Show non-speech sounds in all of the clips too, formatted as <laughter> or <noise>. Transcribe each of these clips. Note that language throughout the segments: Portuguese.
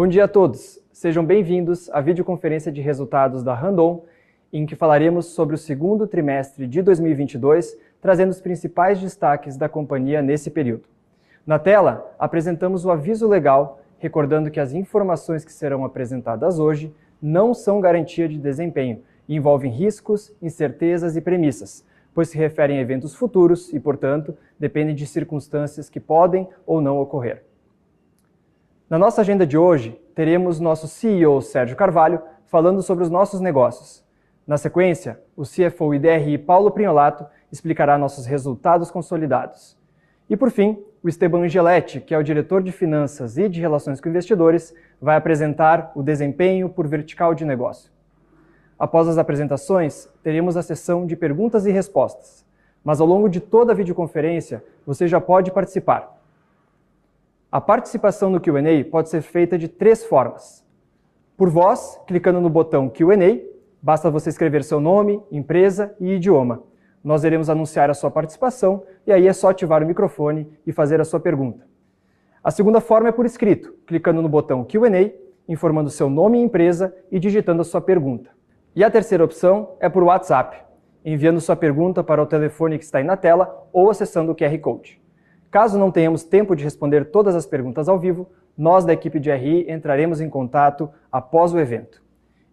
Bom dia a todos. Sejam bem-vindos à videoconferência de resultados da Randon, em que falaremos sobre o segundo trimestre de 2022, trazendo os principais destaques da companhia nesse período. Na tela, apresentamos o aviso legal, recordando que as informações que serão apresentadas hoje não são garantia de desempenho e envolvem riscos, incertezas e premissas, pois se referem a eventos futuros e, portanto, dependem de circunstâncias que podem ou não ocorrer. Na nossa agenda de hoje, teremos nosso CEO Sérgio Carvalho falando sobre os nossos negócios. Na sequência, o CFO e DRI Paulo Prinholato explicará nossos resultados consolidados. E por fim, o Esteban Angeletti, que é o diretor de finanças e de relações com investidores, vai apresentar o desempenho por vertical de negócio. Após as apresentações, teremos a sessão de perguntas e respostas. Mas ao longo de toda a videoconferência, você já pode participar a participação no Q&A pode ser feita de três formas. Por voz, clicando no botão Q&A, basta você escrever seu nome, empresa e idioma. Nós iremos anunciar a sua participação e aí é só ativar o microfone e fazer a sua pergunta. A segunda forma é por escrito, clicando no botão Q&A, informando seu nome e empresa e digitando a sua pergunta. E a terceira opção é por WhatsApp, enviando sua pergunta para o telefone que está aí na tela ou acessando o QR Code. Caso não tenhamos tempo de responder todas as perguntas ao vivo, nós da equipe de RI entraremos em contato após o evento.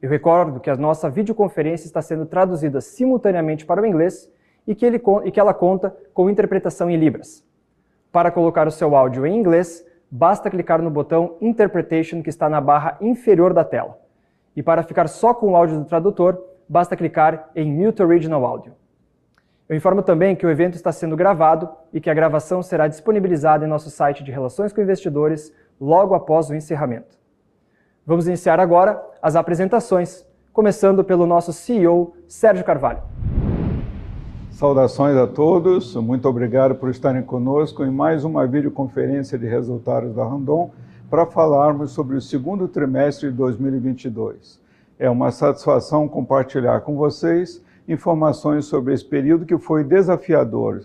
Eu recordo que a nossa videoconferência está sendo traduzida simultaneamente para o inglês e que, ele, e que ela conta com interpretação em Libras. Para colocar o seu áudio em inglês, basta clicar no botão Interpretation que está na barra inferior da tela. E para ficar só com o áudio do tradutor, basta clicar em Mute Original Audio. Eu informo também que o evento está sendo gravado e que a gravação será disponibilizada em nosso site de Relações com Investidores logo após o encerramento. Vamos iniciar agora as apresentações, começando pelo nosso CEO, Sérgio Carvalho. Saudações a todos, muito obrigado por estarem conosco em mais uma videoconferência de resultados da Randon para falarmos sobre o segundo trimestre de 2022. É uma satisfação compartilhar com vocês informações sobre esse período que foi desafiador,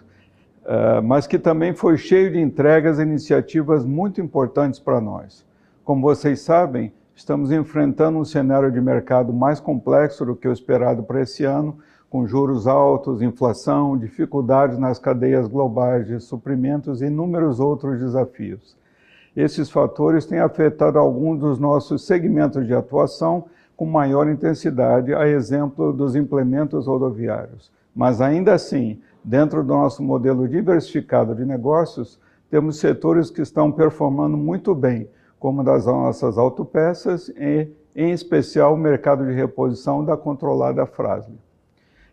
uh, mas que também foi cheio de entregas e iniciativas muito importantes para nós. Como vocês sabem, estamos enfrentando um cenário de mercado mais complexo do que o esperado para esse ano, com juros altos, inflação, dificuldades nas cadeias globais de suprimentos e inúmeros outros desafios. Esses fatores têm afetado alguns dos nossos segmentos de atuação, com maior intensidade, a exemplo dos implementos rodoviários. Mas ainda assim, dentro do nosso modelo diversificado de negócios, temos setores que estão performando muito bem, como das nossas autopeças e, em especial, o mercado de reposição da controlada Frasle.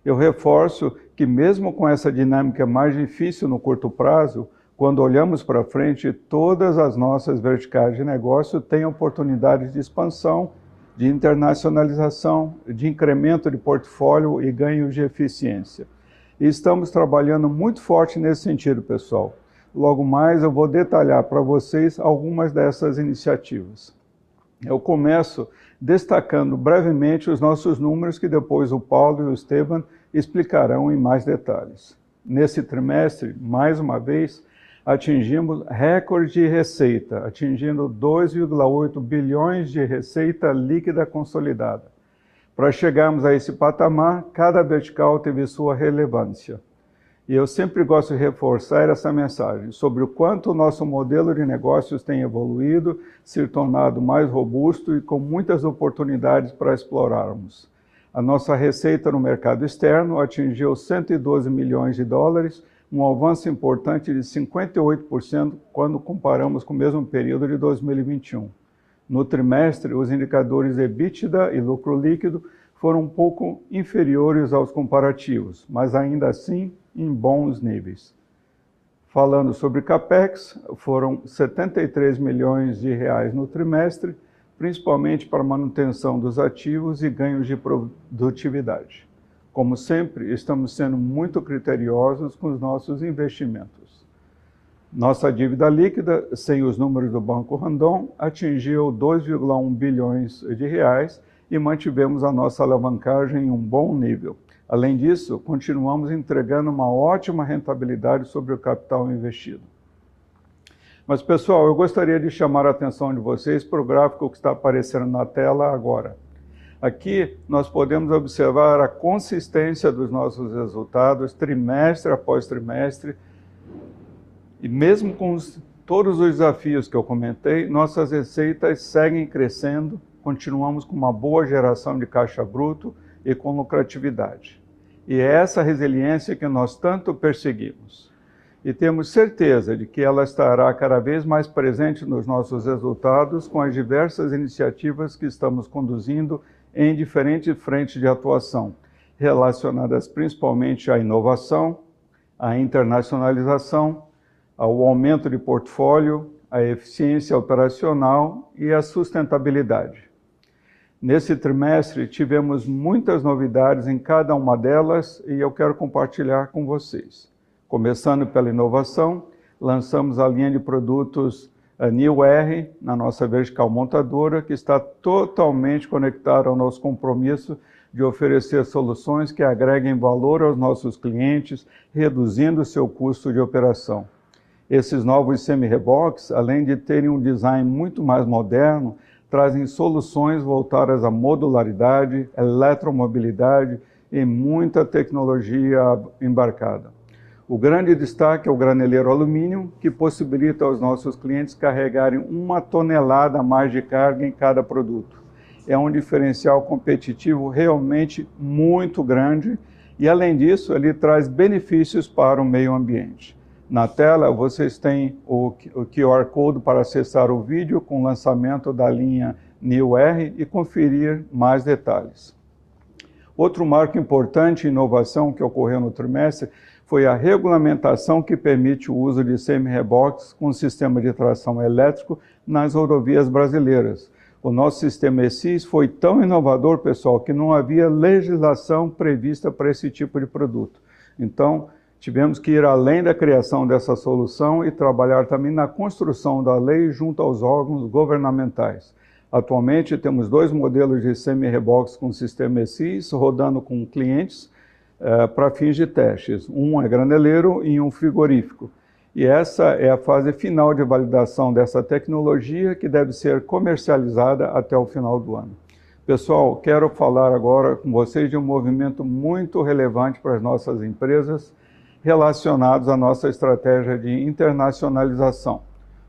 Eu reforço que mesmo com essa dinâmica mais difícil no curto prazo, quando olhamos para frente, todas as nossas verticais de negócio têm oportunidades de expansão de internacionalização, de incremento de portfólio e ganhos de eficiência. E estamos trabalhando muito forte nesse sentido, pessoal. Logo mais eu vou detalhar para vocês algumas dessas iniciativas. Eu começo destacando brevemente os nossos números que depois o Paulo e o Esteban explicarão em mais detalhes. Nesse trimestre, mais uma vez, atingimos recorde de receita, atingindo 2,8 bilhões de receita líquida consolidada. Para chegarmos a esse patamar, cada vertical teve sua relevância. E eu sempre gosto de reforçar essa mensagem sobre o quanto o nosso modelo de negócios tem evoluído, se tornado mais robusto e com muitas oportunidades para explorarmos. A nossa receita no mercado externo atingiu 112 milhões de dólares, um avanço importante de 58% quando comparamos com o mesmo período de 2021. No trimestre, os indicadores EBITDA e lucro líquido foram um pouco inferiores aos comparativos, mas ainda assim em bons níveis. Falando sobre capex, foram 73 milhões de reais no trimestre, principalmente para manutenção dos ativos e ganhos de produtividade. Como sempre, estamos sendo muito criteriosos com os nossos investimentos. Nossa dívida líquida, sem os números do Banco Randon, atingiu 2,1 bilhões de reais e mantivemos a nossa alavancagem em um bom nível. Além disso, continuamos entregando uma ótima rentabilidade sobre o capital investido. Mas, pessoal, eu gostaria de chamar a atenção de vocês para o gráfico que está aparecendo na tela agora. Aqui nós podemos observar a consistência dos nossos resultados trimestre após trimestre. E mesmo com os, todos os desafios que eu comentei, nossas receitas seguem crescendo, continuamos com uma boa geração de caixa bruto e com lucratividade. E é essa resiliência que nós tanto perseguimos e temos certeza de que ela estará cada vez mais presente nos nossos resultados com as diversas iniciativas que estamos conduzindo em diferentes frentes de atuação, relacionadas principalmente à inovação, à internacionalização, ao aumento de portfólio, à eficiência operacional e à sustentabilidade. Nesse trimestre tivemos muitas novidades em cada uma delas e eu quero compartilhar com vocês. Começando pela inovação, lançamos a linha de produtos New R na nossa vertical montadora, que está totalmente conectada ao nosso compromisso de oferecer soluções que agreguem valor aos nossos clientes, reduzindo seu custo de operação. Esses novos semi-reboques, além de terem um design muito mais moderno, trazem soluções voltadas à modularidade, eletromobilidade e muita tecnologia embarcada. O grande destaque é o graneleiro alumínio, que possibilita aos nossos clientes carregarem uma tonelada a mais de carga em cada produto. É um diferencial competitivo realmente muito grande e, além disso, ele traz benefícios para o meio ambiente. Na tela, vocês têm o QR Code para acessar o vídeo com o lançamento da linha New R e conferir mais detalhes. Outro marco importante e inovação que ocorreu no trimestre foi a regulamentação que permite o uso de semi-reboques com sistema de tração elétrico nas rodovias brasileiras. O nosso sistema ESIS foi tão inovador, pessoal, que não havia legislação prevista para esse tipo de produto. Então, tivemos que ir além da criação dessa solução e trabalhar também na construção da lei junto aos órgãos governamentais. Atualmente, temos dois modelos de semi-reboques com sistema ESIS rodando com clientes, é, para fins de testes. Um é graneleiro e um frigorífico. E essa é a fase final de validação dessa tecnologia que deve ser comercializada até o final do ano. Pessoal, quero falar agora com vocês de um movimento muito relevante para as nossas empresas relacionados à nossa estratégia de internacionalização.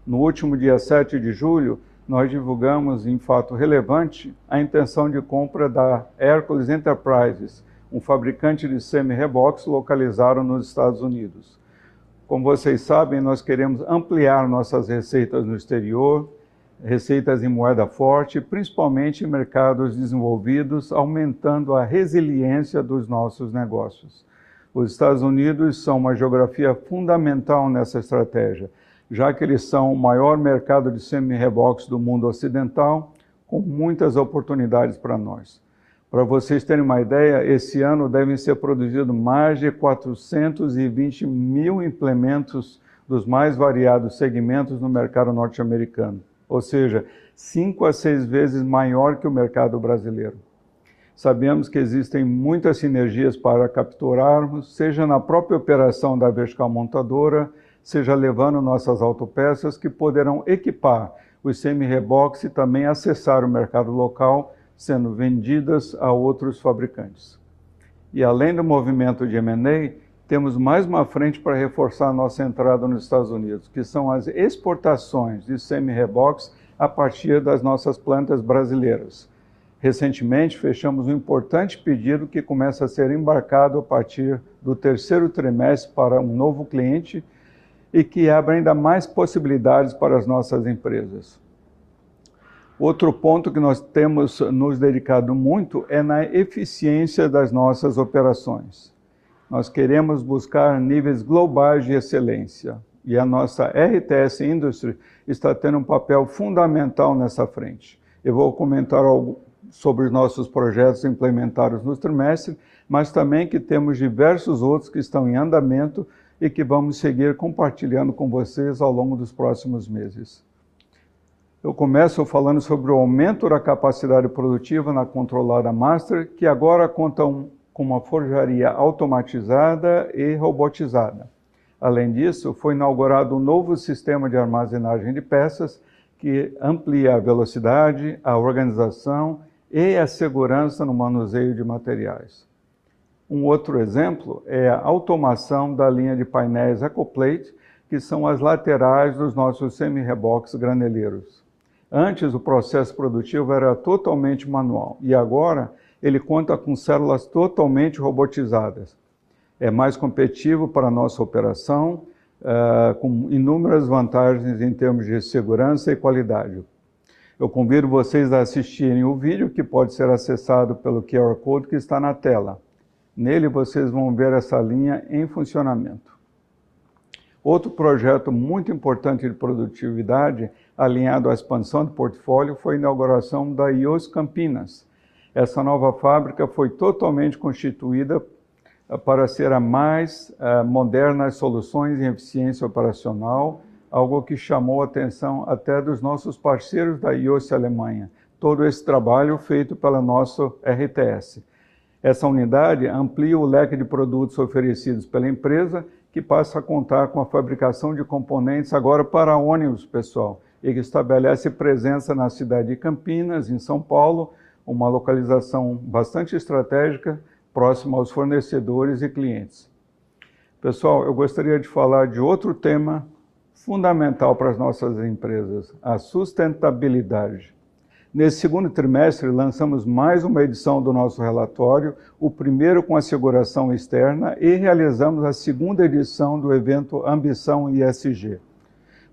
No último dia 7 de julho, nós divulgamos em fato relevante a intenção de compra da Hercules Enterprises, um fabricante de semi-reboques localizado nos Estados Unidos. Como vocês sabem, nós queremos ampliar nossas receitas no exterior, receitas em moeda forte, principalmente em mercados desenvolvidos, aumentando a resiliência dos nossos negócios. Os Estados Unidos são uma geografia fundamental nessa estratégia, já que eles são o maior mercado de semi-reboques do mundo ocidental, com muitas oportunidades para nós. Para vocês terem uma ideia, esse ano devem ser produzidos mais de 420 mil implementos dos mais variados segmentos no mercado norte-americano, ou seja, cinco a seis vezes maior que o mercado brasileiro. Sabemos que existem muitas sinergias para capturarmos, seja na própria operação da vertical montadora, seja levando nossas autopeças que poderão equipar os semi-reboques e também acessar o mercado local sendo vendidas a outros fabricantes. E além do movimento de M&A, temos mais uma frente para reforçar nossa entrada nos Estados Unidos, que são as exportações de semi-reboques a partir das nossas plantas brasileiras. Recentemente, fechamos um importante pedido que começa a ser embarcado a partir do terceiro trimestre para um novo cliente e que abre ainda mais possibilidades para as nossas empresas. Outro ponto que nós temos nos dedicado muito é na eficiência das nossas operações. Nós queremos buscar níveis globais de excelência e a nossa RTS Industry está tendo um papel fundamental nessa frente. Eu vou comentar algo sobre os nossos projetos implementados no trimestre, mas também que temos diversos outros que estão em andamento e que vamos seguir compartilhando com vocês ao longo dos próximos meses. Eu começo falando sobre o aumento da capacidade produtiva na controlada Master, que agora conta um, com uma forjaria automatizada e robotizada. Além disso, foi inaugurado um novo sistema de armazenagem de peças que amplia a velocidade, a organização e a segurança no manuseio de materiais. Um outro exemplo é a automação da linha de painéis EcoPlate, que são as laterais dos nossos semi-reboques graneleiros. Antes, o processo produtivo era totalmente manual e agora ele conta com células totalmente robotizadas. É mais competitivo para a nossa operação, uh, com inúmeras vantagens em termos de segurança e qualidade. Eu convido vocês a assistirem o vídeo que pode ser acessado pelo QR Code que está na tela. Nele vocês vão ver essa linha em funcionamento. Outro projeto muito importante de produtividade, alinhado à expansão do portfólio, foi a inauguração da IOS Campinas. Essa nova fábrica foi totalmente constituída eh, para ser a mais uh, moderna das soluções em eficiência operacional, algo que chamou a atenção até dos nossos parceiros da IOS Alemanha. Todo esse trabalho feito pela nossa RTS. Essa unidade amplia o leque de produtos oferecidos pela empresa que passa a contar com a fabricação de componentes agora para ônibus, pessoal, e estabelece presença na cidade de Campinas, em São Paulo, uma localização bastante estratégica, próxima aos fornecedores e clientes. Pessoal, eu gostaria de falar de outro tema fundamental para as nossas empresas, a sustentabilidade. Nesse segundo trimestre, lançamos mais uma edição do nosso relatório, o primeiro com a externa, e realizamos a segunda edição do evento Ambição ISG.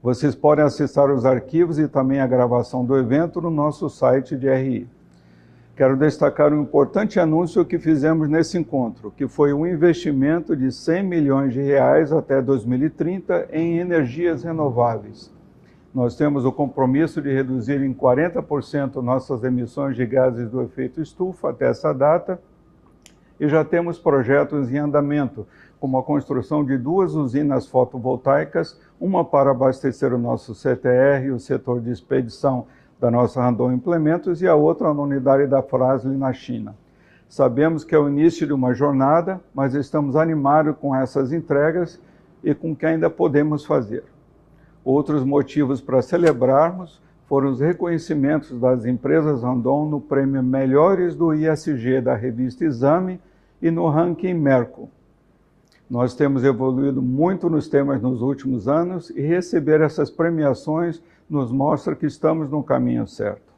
Vocês podem acessar os arquivos e também a gravação do evento no nosso site de RI. Quero destacar um importante anúncio que fizemos nesse encontro, que foi um investimento de 100 milhões de reais até 2030 em energias renováveis. Nós temos o compromisso de reduzir em 40% nossas emissões de gases do efeito estufa até essa data e já temos projetos em andamento, como a construção de duas usinas fotovoltaicas, uma para abastecer o nosso CTR o setor de expedição da nossa Randon Implementos e a outra na unidade da Frasle na China. Sabemos que é o início de uma jornada, mas estamos animados com essas entregas e com o que ainda podemos fazer. Outros motivos para celebrarmos foram os reconhecimentos das empresas Randon no prêmio Melhores do ISG da revista Exame e no ranking Merco. Nós temos evoluído muito nos temas nos últimos anos e receber essas premiações nos mostra que estamos no caminho certo.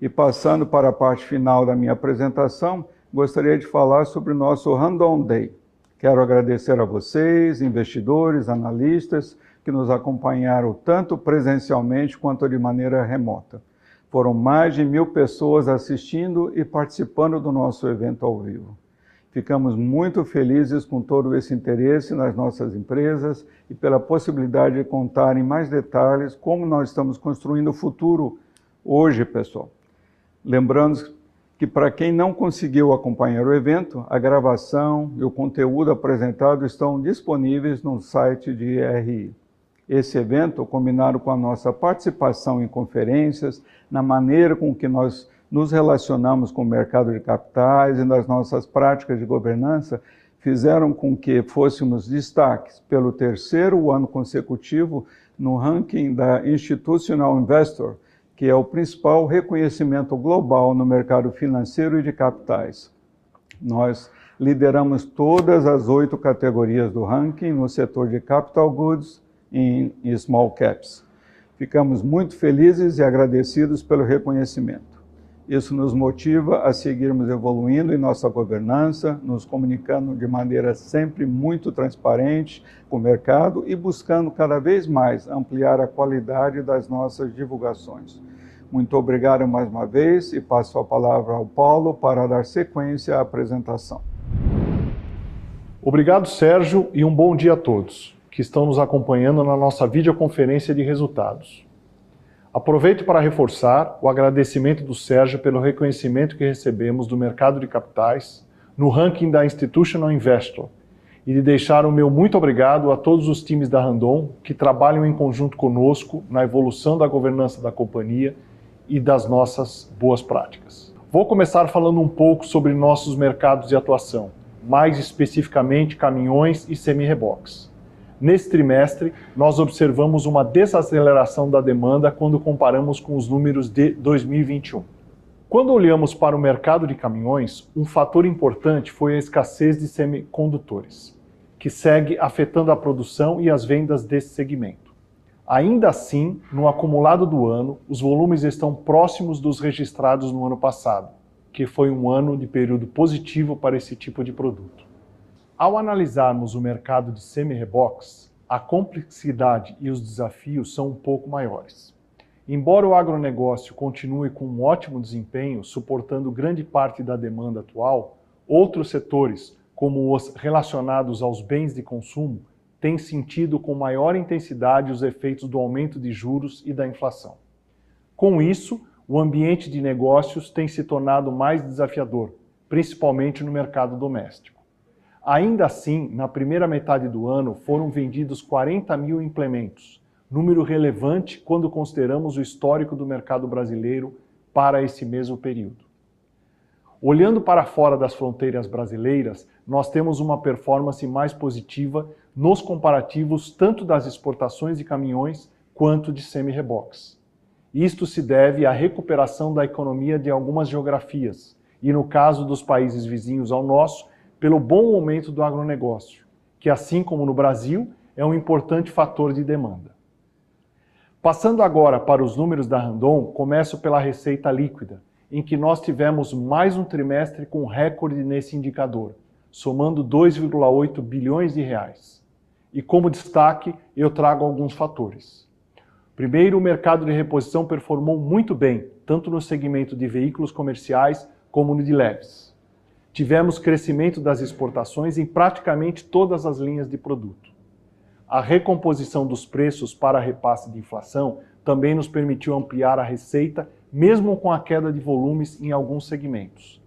E passando para a parte final da minha apresentação, gostaria de falar sobre o nosso Randon Day. Quero agradecer a vocês, investidores, analistas, que nos acompanharam tanto presencialmente quanto de maneira remota. Foram mais de mil pessoas assistindo e participando do nosso evento ao vivo. Ficamos muito felizes com todo esse interesse nas nossas empresas e pela possibilidade de contar em mais detalhes como nós estamos construindo o futuro hoje, pessoal. Lembrando que para quem não conseguiu acompanhar o evento, a gravação e o conteúdo apresentado estão disponíveis no site de RI esse evento, combinado com a nossa participação em conferências, na maneira com que nós nos relacionamos com o mercado de capitais e nas nossas práticas de governança, fizeram com que fôssemos destaques pelo terceiro ano consecutivo no ranking da Institutional Investor, que é o principal reconhecimento global no mercado financeiro e de capitais. Nós lideramos todas as oito categorias do ranking no setor de capital goods, em small caps. Ficamos muito felizes e agradecidos pelo reconhecimento. Isso nos motiva a seguirmos evoluindo em nossa governança, nos comunicando de maneira sempre muito transparente com o mercado e buscando cada vez mais ampliar a qualidade das nossas divulgações. Muito obrigado mais uma vez e passo a palavra ao Paulo para dar sequência à apresentação. Obrigado, Sérgio, e um bom dia a todos que estão nos acompanhando na nossa videoconferência de resultados. Aproveito para reforçar o agradecimento do Sérgio pelo reconhecimento que recebemos do mercado de capitais no ranking da Institutional Investor e de deixar o meu muito obrigado a todos os times da Randon que trabalham em conjunto conosco na evolução da governança da companhia e das nossas boas práticas. Vou começar falando um pouco sobre nossos mercados de atuação, mais especificamente caminhões e semi-reboques. Nesse trimestre, nós observamos uma desaceleração da demanda quando comparamos com os números de 2021. Quando olhamos para o mercado de caminhões, um fator importante foi a escassez de semicondutores, que segue afetando a produção e as vendas desse segmento. Ainda assim, no acumulado do ano, os volumes estão próximos dos registrados no ano passado, que foi um ano de período positivo para esse tipo de produto. Ao analisarmos o mercado de semi-reboques, a complexidade e os desafios são um pouco maiores. Embora o agronegócio continue com um ótimo desempenho, suportando grande parte da demanda atual, outros setores, como os relacionados aos bens de consumo, têm sentido com maior intensidade os efeitos do aumento de juros e da inflação. Com isso, o ambiente de negócios tem se tornado mais desafiador, principalmente no mercado doméstico. Ainda assim, na primeira metade do ano, foram vendidos 40 mil implementos, número relevante quando consideramos o histórico do mercado brasileiro para esse mesmo período. Olhando para fora das fronteiras brasileiras, nós temos uma performance mais positiva nos comparativos tanto das exportações de caminhões quanto de semi-reboques. Isto se deve à recuperação da economia de algumas geografias, e no caso dos países vizinhos ao nosso, pelo bom momento do agronegócio, que, assim como no Brasil, é um importante fator de demanda. Passando agora para os números da Randon, começo pela receita líquida, em que nós tivemos mais um trimestre com recorde nesse indicador, somando 2,8 bilhões de reais. E como destaque, eu trago alguns fatores. Primeiro, o mercado de reposição performou muito bem, tanto no segmento de veículos comerciais como no de leves tivemos crescimento das exportações em praticamente todas as linhas de produto. A recomposição dos preços para repasse de inflação também nos permitiu ampliar a receita, mesmo com a queda de volumes em alguns segmentos.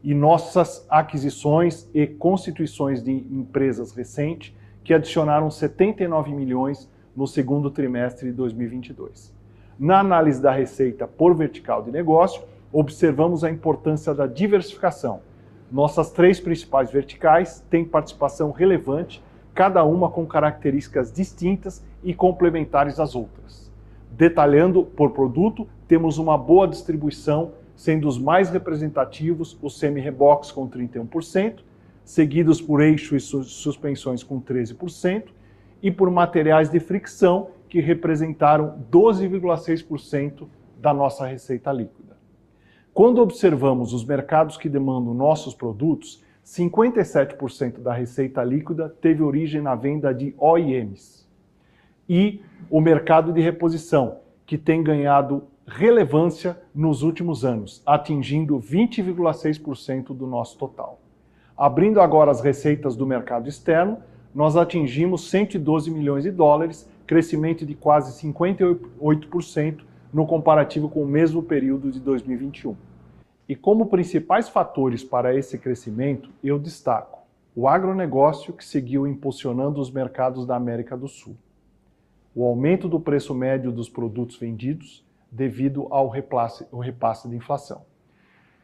E nossas aquisições e constituições de empresas recentes, que adicionaram 79 milhões no segundo trimestre de 2022. Na análise da receita por vertical de negócio, observamos a importância da diversificação nossas três principais verticais têm participação relevante, cada uma com características distintas e complementares às outras. Detalhando por produto, temos uma boa distribuição, sendo os mais representativos os semi-reboques com 31%, seguidos por eixo e suspensões com 13%, e por materiais de fricção, que representaram 12,6% da nossa receita líquida. Quando observamos os mercados que demandam nossos produtos, 57% da receita líquida teve origem na venda de OEMs. E o mercado de reposição, que tem ganhado relevância nos últimos anos, atingindo 20,6% do nosso total. Abrindo agora as receitas do mercado externo, nós atingimos 112 milhões de dólares, crescimento de quase 58% no comparativo com o mesmo período de 2021. E como principais fatores para esse crescimento, eu destaco o agronegócio, que seguiu impulsionando os mercados da América do Sul, o aumento do preço médio dos produtos vendidos devido ao repasse, ao repasse de inflação,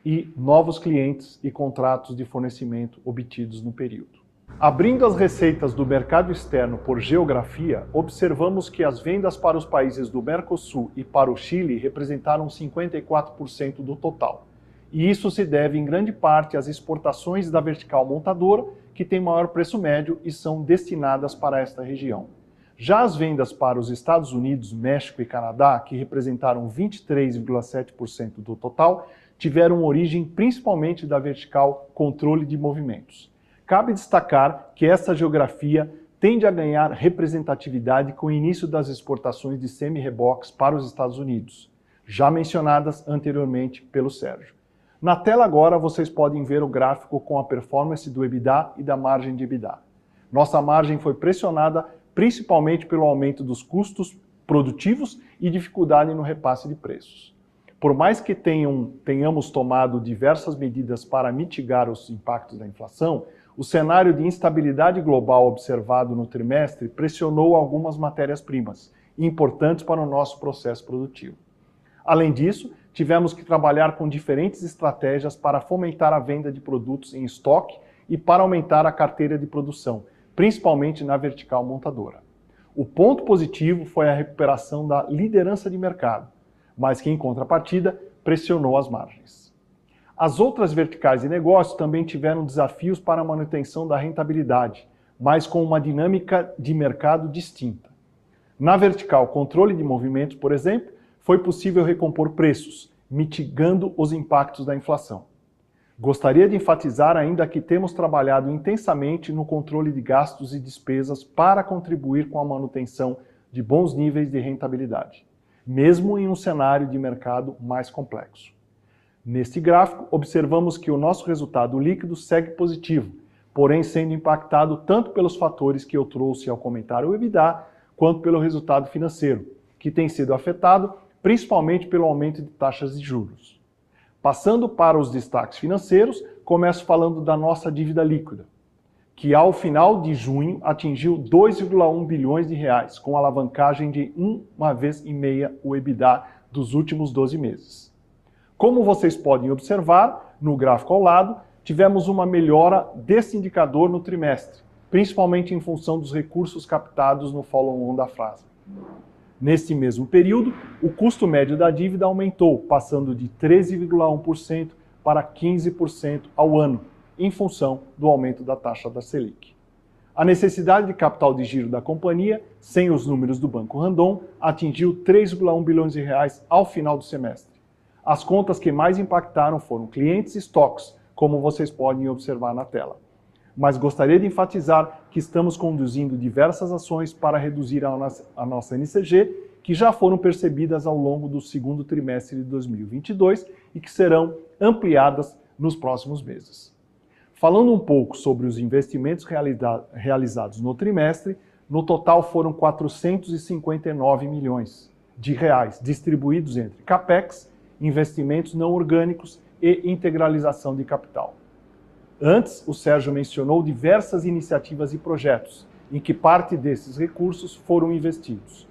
e novos clientes e contratos de fornecimento obtidos no período. Abrindo as receitas do mercado externo por geografia, observamos que as vendas para os países do Mercosul e para o Chile representaram 54% do total. E isso se deve em grande parte às exportações da vertical montadora, que tem maior preço médio e são destinadas para esta região. Já as vendas para os Estados Unidos, México e Canadá, que representaram 23,7% do total, tiveram origem principalmente da vertical controle de movimentos. Cabe destacar que essa geografia tende a ganhar representatividade com o início das exportações de semi-reboques para os Estados Unidos, já mencionadas anteriormente pelo Sérgio. Na tela agora vocês podem ver o gráfico com a performance do EBITDA e da margem de EBITDA. Nossa margem foi pressionada principalmente pelo aumento dos custos produtivos e dificuldade no repasse de preços. Por mais que tenham, tenhamos tomado diversas medidas para mitigar os impactos da inflação, o cenário de instabilidade global observado no trimestre pressionou algumas matérias-primas, importantes para o nosso processo produtivo. Além disso, tivemos que trabalhar com diferentes estratégias para fomentar a venda de produtos em estoque e para aumentar a carteira de produção, principalmente na vertical montadora. O ponto positivo foi a recuperação da liderança de mercado, mas que em contrapartida pressionou as margens. As outras verticais de negócio também tiveram desafios para a manutenção da rentabilidade, mas com uma dinâmica de mercado distinta. Na vertical controle de movimentos, por exemplo, foi possível recompor preços, mitigando os impactos da inflação. Gostaria de enfatizar ainda que temos trabalhado intensamente no controle de gastos e despesas para contribuir com a manutenção de bons níveis de rentabilidade, mesmo em um cenário de mercado mais complexo. Neste gráfico, observamos que o nosso resultado líquido segue positivo, porém sendo impactado tanto pelos fatores que eu trouxe ao comentário EBITDA, quanto pelo resultado financeiro, que tem sido afetado principalmente pelo aumento de taxas de juros. Passando para os destaques financeiros, começo falando da nossa dívida líquida, que ao final de junho atingiu 2,1 bilhões de reais, com alavancagem de uma vez e meia o EBITDA dos últimos 12 meses. Como vocês podem observar no gráfico ao lado, tivemos uma melhora desse indicador no trimestre, principalmente em função dos recursos captados no follow-on da frase. Nesse mesmo período, o custo médio da dívida aumentou, passando de 13,1% para 15% ao ano, em função do aumento da taxa da Selic. A necessidade de capital de giro da companhia, sem os números do Banco Randon, atingiu 3,1 bilhões de reais ao final do semestre. As contas que mais impactaram foram clientes e estoques, como vocês podem observar na tela mas gostaria de enfatizar que estamos conduzindo diversas ações para reduzir a nossa, NCG, que já foram percebidas ao longo do segundo trimestre de 2022 e que serão ampliadas nos próximos meses. Falando um pouco sobre os investimentos realizados no trimestre, no total foram 459 milhões de reais distribuídos entre capex, investimentos não orgânicos e integralização de capital. Antes, o Sérgio mencionou diversas iniciativas e projetos, em que parte desses recursos foram investidos.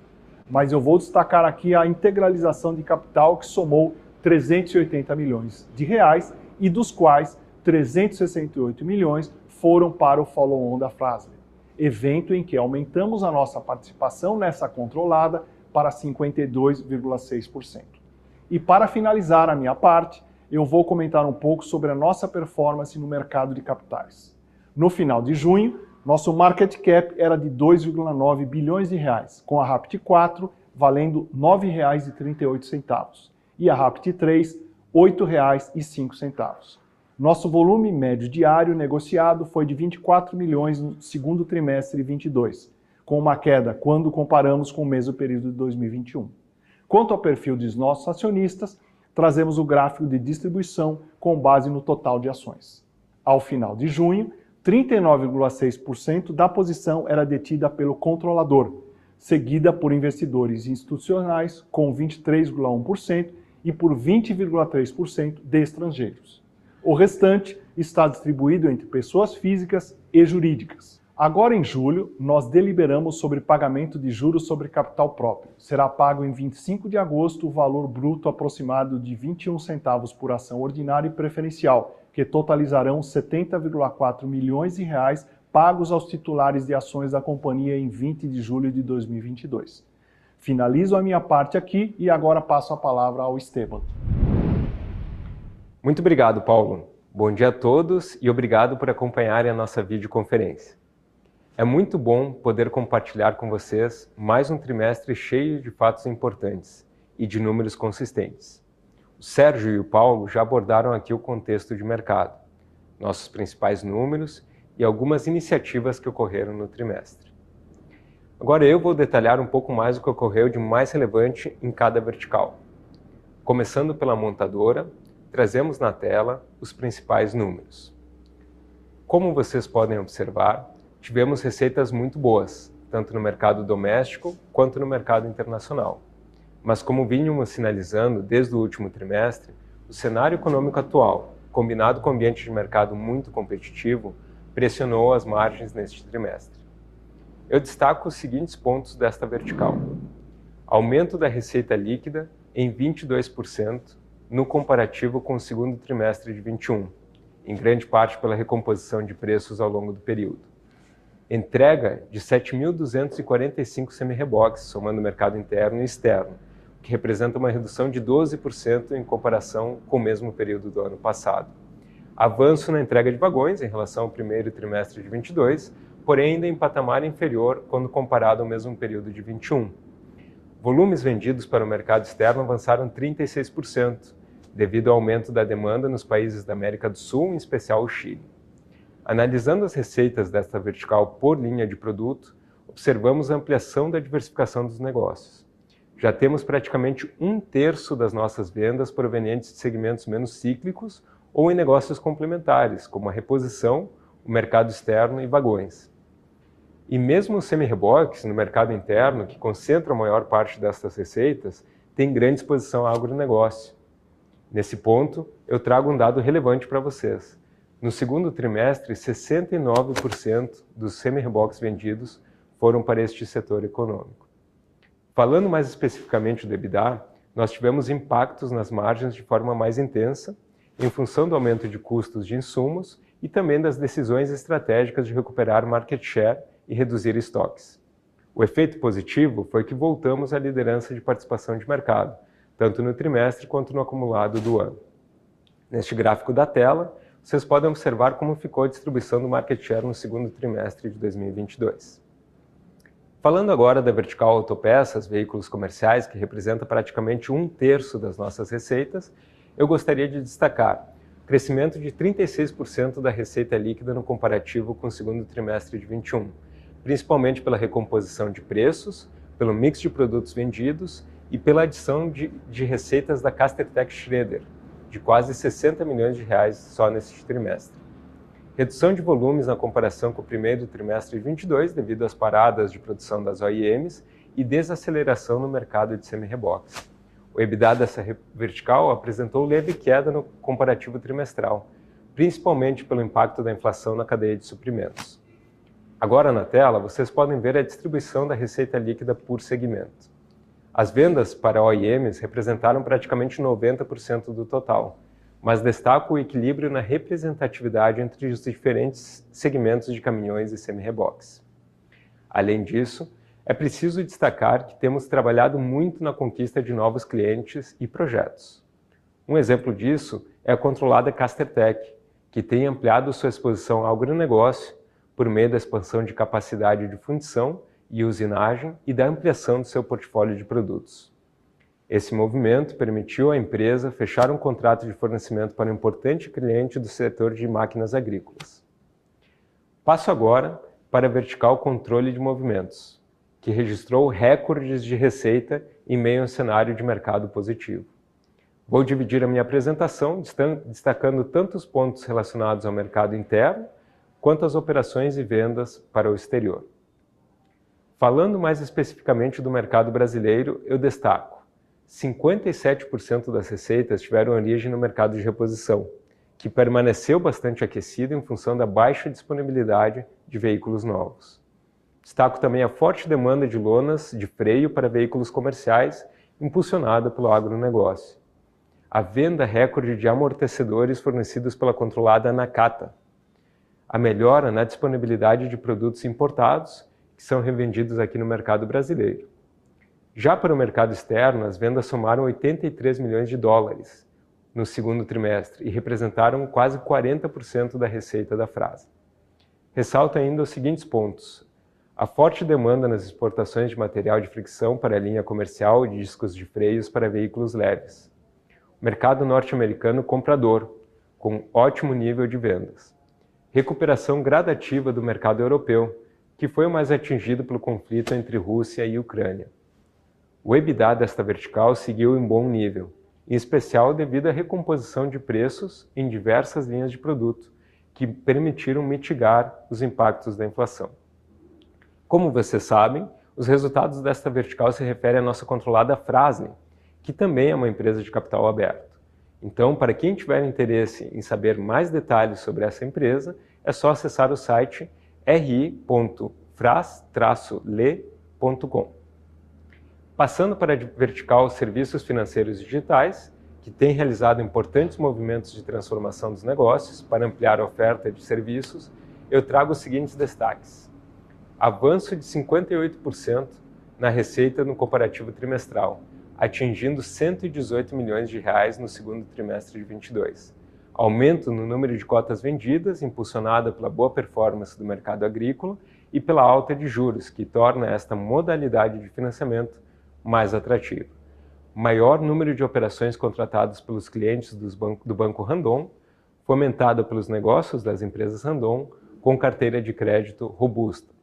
Mas eu vou destacar aqui a integralização de capital, que somou 380 milhões de reais, e dos quais 368 milhões foram para o follow-on da Frasle, evento em que aumentamos a nossa participação nessa controlada para 52,6%. E para finalizar a minha parte, eu vou comentar um pouco sobre a nossa performance no mercado de capitais. No final de junho, nosso market cap era de 2,9 bilhões de reais, com a Rapt 4 valendo R$ 9,38 e a Rapt 3 R$ 8,05. Nosso volume médio diário negociado foi de 24 milhões no segundo trimestre 22, com uma queda quando comparamos com o mesmo período de 2021. Quanto ao perfil dos nossos acionistas, trazemos o gráfico de distribuição com base no total de ações. Ao final de junho, 39,6% da posição era detida pelo controlador, seguida por investidores institucionais com 23,1% e por 20,3% de estrangeiros. O restante está distribuído entre pessoas físicas e jurídicas. Agora em julho, nós deliberamos sobre pagamento de juros sobre capital próprio. Será pago em 25 de agosto o valor bruto aproximado de 21 centavos por ação ordinária e preferencial, que totalizarão 70,4 milhões de reais pagos aos titulares de ações da companhia em 20 de julho de 2022. Finalizo a minha parte aqui e agora passo a palavra ao Esteban. Muito obrigado, Paulo. Bom dia a todos e obrigado por acompanharem a nossa videoconferência. É muito bom poder compartilhar com vocês mais um trimestre cheio de fatos importantes e de números consistentes. O Sérgio e o Paulo já abordaram aqui o contexto de mercado, nossos principais números e algumas iniciativas que ocorreram no trimestre. Agora eu vou detalhar um pouco mais o que ocorreu de mais relevante em cada vertical. Começando pela montadora, trazemos na tela os principais números. Como vocês podem observar, tivemos receitas muito boas, tanto no mercado doméstico quanto no mercado internacional. Mas como vínhamos sinalizando desde o último trimestre, o cenário econômico atual, combinado com o ambiente de mercado muito competitivo, pressionou as margens neste trimestre. Eu destaco os seguintes pontos desta vertical. Aumento da receita líquida em 22% no comparativo com o segundo trimestre de 21, em grande parte pela recomposição de preços ao longo do período entrega de 7.245 semi-reboques, somando mercado interno e externo, que representa uma redução de 12% em comparação com o mesmo período do ano passado. Avanço na entrega de vagões em relação ao primeiro trimestre de 22, porém ainda em patamar inferior quando comparado ao mesmo período de 21. Volumes vendidos para o mercado externo avançaram 36%, devido ao aumento da demanda nos países da América do Sul, em especial o Chile. Analisando as receitas desta vertical por linha de produto, observamos a ampliação da diversificação dos negócios. Já temos praticamente um terço das nossas vendas provenientes de segmentos menos cíclicos ou em negócios complementares, como a reposição, o mercado externo e vagões. E mesmo os semi-reboques no mercado interno, que concentram a maior parte destas receitas, têm grande exposição ao agronegócio. Nesse ponto, eu trago um dado relevante para vocês. No segundo trimestre, 69% dos semi-reboques vendidos foram para este setor econômico. Falando mais especificamente do EBITDA, nós tivemos impactos nas margens de forma mais intensa, em função do aumento de custos de insumos e também das decisões estratégicas de recuperar market share e reduzir estoques. O efeito positivo foi que voltamos à liderança de participação de mercado, tanto no trimestre quanto no acumulado do ano. Neste gráfico da tela, vocês podem observar como ficou a distribuição do market share no segundo trimestre de 2022. Falando agora da vertical autopeças, veículos comerciais, que representa praticamente um terço das nossas receitas, eu gostaria de destacar o crescimento de 36% da receita líquida no comparativo com o segundo trimestre de 21, principalmente pela recomposição de preços, pelo mix de produtos vendidos e pela adição de, de receitas da Castertech Schroeder, de quase 60 milhões de reais só neste trimestre. Redução de volumes na comparação com o primeiro trimestre de 22 devido às paradas de produção das OEMs e desaceleração no mercado de semi-reboques. O EBITDA dessa vertical apresentou leve queda no comparativo trimestral, principalmente pelo impacto da inflação na cadeia de suprimentos. Agora na tela, vocês podem ver a distribuição da receita líquida por segmento. As vendas para OEMs representaram praticamente 90% do total, mas destaco o equilíbrio na representatividade entre os diferentes segmentos de caminhões e semi-reboques. Além disso, é preciso destacar que temos trabalhado muito na conquista de novos clientes e projetos. Um exemplo disso é a controlada Castertech, que tem ampliado sua exposição ao agronegócio por meio da expansão de capacidade de fundição e usinagem e da ampliação do seu portfólio de produtos. Esse movimento permitiu à empresa fechar um contrato de fornecimento para um importante cliente do setor de máquinas agrícolas. Passo agora para a vertical controle de movimentos, que registrou recordes de receita em meio a um cenário de mercado positivo. Vou dividir a minha apresentação destacando tanto os pontos relacionados ao mercado interno quanto as operações e vendas para o exterior. Falando mais especificamente do mercado brasileiro, eu destaco: 57% das receitas tiveram origem no mercado de reposição, que permaneceu bastante aquecido em função da baixa disponibilidade de veículos novos. Destaco também a forte demanda de lonas de freio para veículos comerciais, impulsionada pelo agronegócio. A venda recorde de amortecedores fornecidos pela controlada Nakata. A melhora na disponibilidade de produtos importados que são revendidos aqui no mercado brasileiro. Já para o mercado externo, as vendas somaram 83 milhões de dólares no segundo trimestre e representaram quase 40% da receita da frase. Ressalto ainda os seguintes pontos. A forte demanda nas exportações de material de fricção para a linha comercial e discos de freios para veículos leves. O mercado norte-americano comprador, com ótimo nível de vendas. Recuperação gradativa do mercado europeu, que foi o mais atingido pelo conflito entre Rússia e Ucrânia. O EBITDA desta vertical seguiu em bom nível, em especial devido à recomposição de preços em diversas linhas de produto, que permitiram mitigar os impactos da inflação. Como vocês sabem, os resultados desta vertical se referem à nossa controlada Frasne, que também é uma empresa de capital aberto. Então, para quem tiver interesse em saber mais detalhes sobre essa empresa, é só acessar o site ri.fras-le.com. Passando para a vertical Serviços Financeiros Digitais, que tem realizado importantes movimentos de transformação dos negócios para ampliar a oferta de serviços, eu trago os seguintes destaques. avanço de 58% na receita no comparativo trimestral, atingindo 118 milhões de reais no segundo trimestre de 22. Aumento no número de cotas vendidas, impulsionada pela boa performance do mercado agrícola e pela alta de juros, que torna esta modalidade de financiamento mais atrativa. Maior número de operações contratadas pelos clientes do Banco Randon, fomentada pelos negócios das empresas Randon, com carteira de crédito robusta.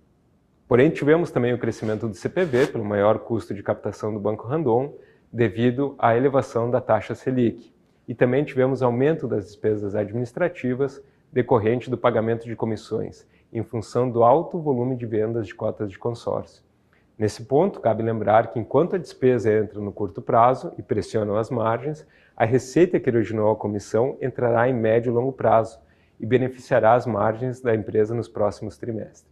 Porém, tivemos também o crescimento do CPV, pelo maior custo de captação do Banco Randon, devido à elevação da taxa Selic. E também tivemos aumento das despesas administrativas decorrente do pagamento de comissões, em função do alto volume de vendas de cotas de consórcio. Nesse ponto, cabe lembrar que enquanto a despesa entra no curto prazo e pressiona as margens, a receita que originou a comissão entrará em médio e longo prazo e beneficiará as margens da empresa nos próximos trimestres.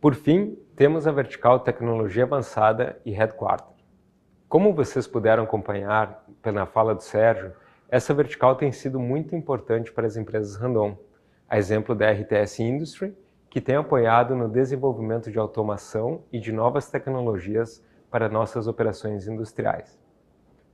Por fim, temos a vertical Tecnologia Avançada e Headquarter. Como vocês puderam acompanhar pela fala do Sérgio, essa vertical tem sido muito importante para as empresas Randon, a exemplo da RTS Industry, que tem apoiado no desenvolvimento de automação e de novas tecnologias para nossas operações industriais.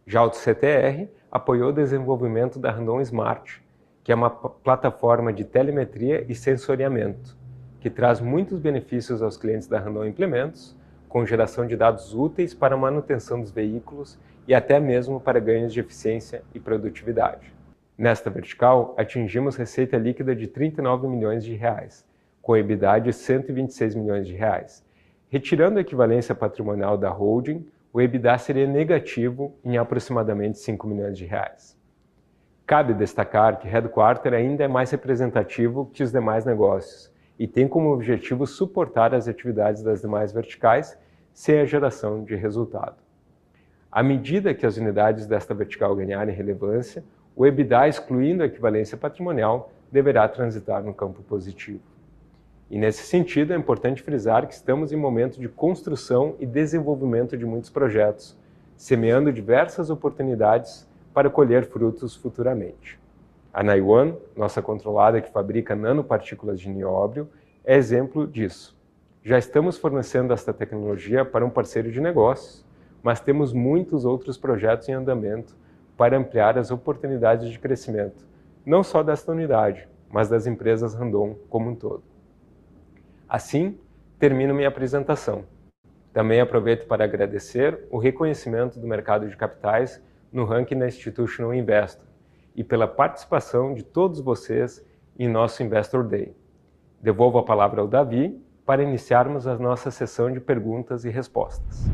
Já o CTR apoiou o desenvolvimento da Randon Smart, que é uma plataforma de telemetria e sensoriamento, que traz muitos benefícios aos clientes da Randon Implementos, com geração de dados úteis para a manutenção dos veículos e até mesmo para ganhos de eficiência e produtividade. Nesta vertical, atingimos receita líquida de 39 milhões de reais, com EBITDA de 126 milhões de reais. Retirando a equivalência patrimonial da holding, o EBITDA seria negativo em aproximadamente 5 milhões de reais. Cabe destacar que Headquarter ainda é mais representativo que os demais negócios e tem como objetivo suportar as atividades das demais verticais sem a geração de resultado. À medida que as unidades desta vertical ganharem relevância, o EBITDA, excluindo a equivalência patrimonial, deverá transitar no campo positivo. E nesse sentido, é importante frisar que estamos em momento de construção e desenvolvimento de muitos projetos, semeando diversas oportunidades para colher frutos futuramente. A Naiwan, nossa controlada que fabrica nanopartículas de nióbio, é exemplo disso. Já estamos fornecendo esta tecnologia para um parceiro de negócios, mas temos muitos outros projetos em andamento para ampliar as oportunidades de crescimento, não só desta unidade, mas das empresas Randon como um todo. Assim, termino minha apresentação. Também aproveito para agradecer o reconhecimento do mercado de capitais no ranking da Institutional Investor e pela participação de todos vocês em nosso Investor Day. Devolvo a palavra ao Davi para iniciarmos a nossa sessão de perguntas e respostas.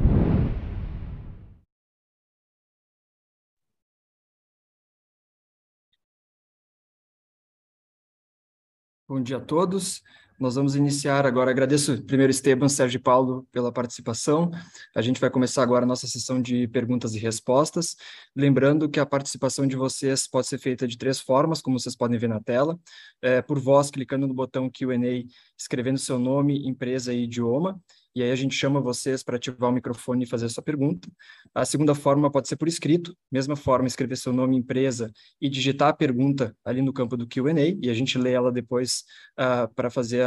Bom dia a todos. Nós vamos iniciar agora. Agradeço primeiro Esteban, Sérgio e Paulo pela participação. A gente vai começar agora a nossa sessão de perguntas e respostas. Lembrando que a participação de vocês pode ser feita de três formas, como vocês podem ver na tela. É, por voz, clicando no botão Q&A, escrevendo seu nome, empresa e idioma e aí a gente chama vocês para ativar o microfone e fazer a sua pergunta. A segunda forma pode ser por escrito, mesma forma, escrever seu nome, empresa e digitar a pergunta ali no campo do Q&A e a gente lê ela depois uh, para fazer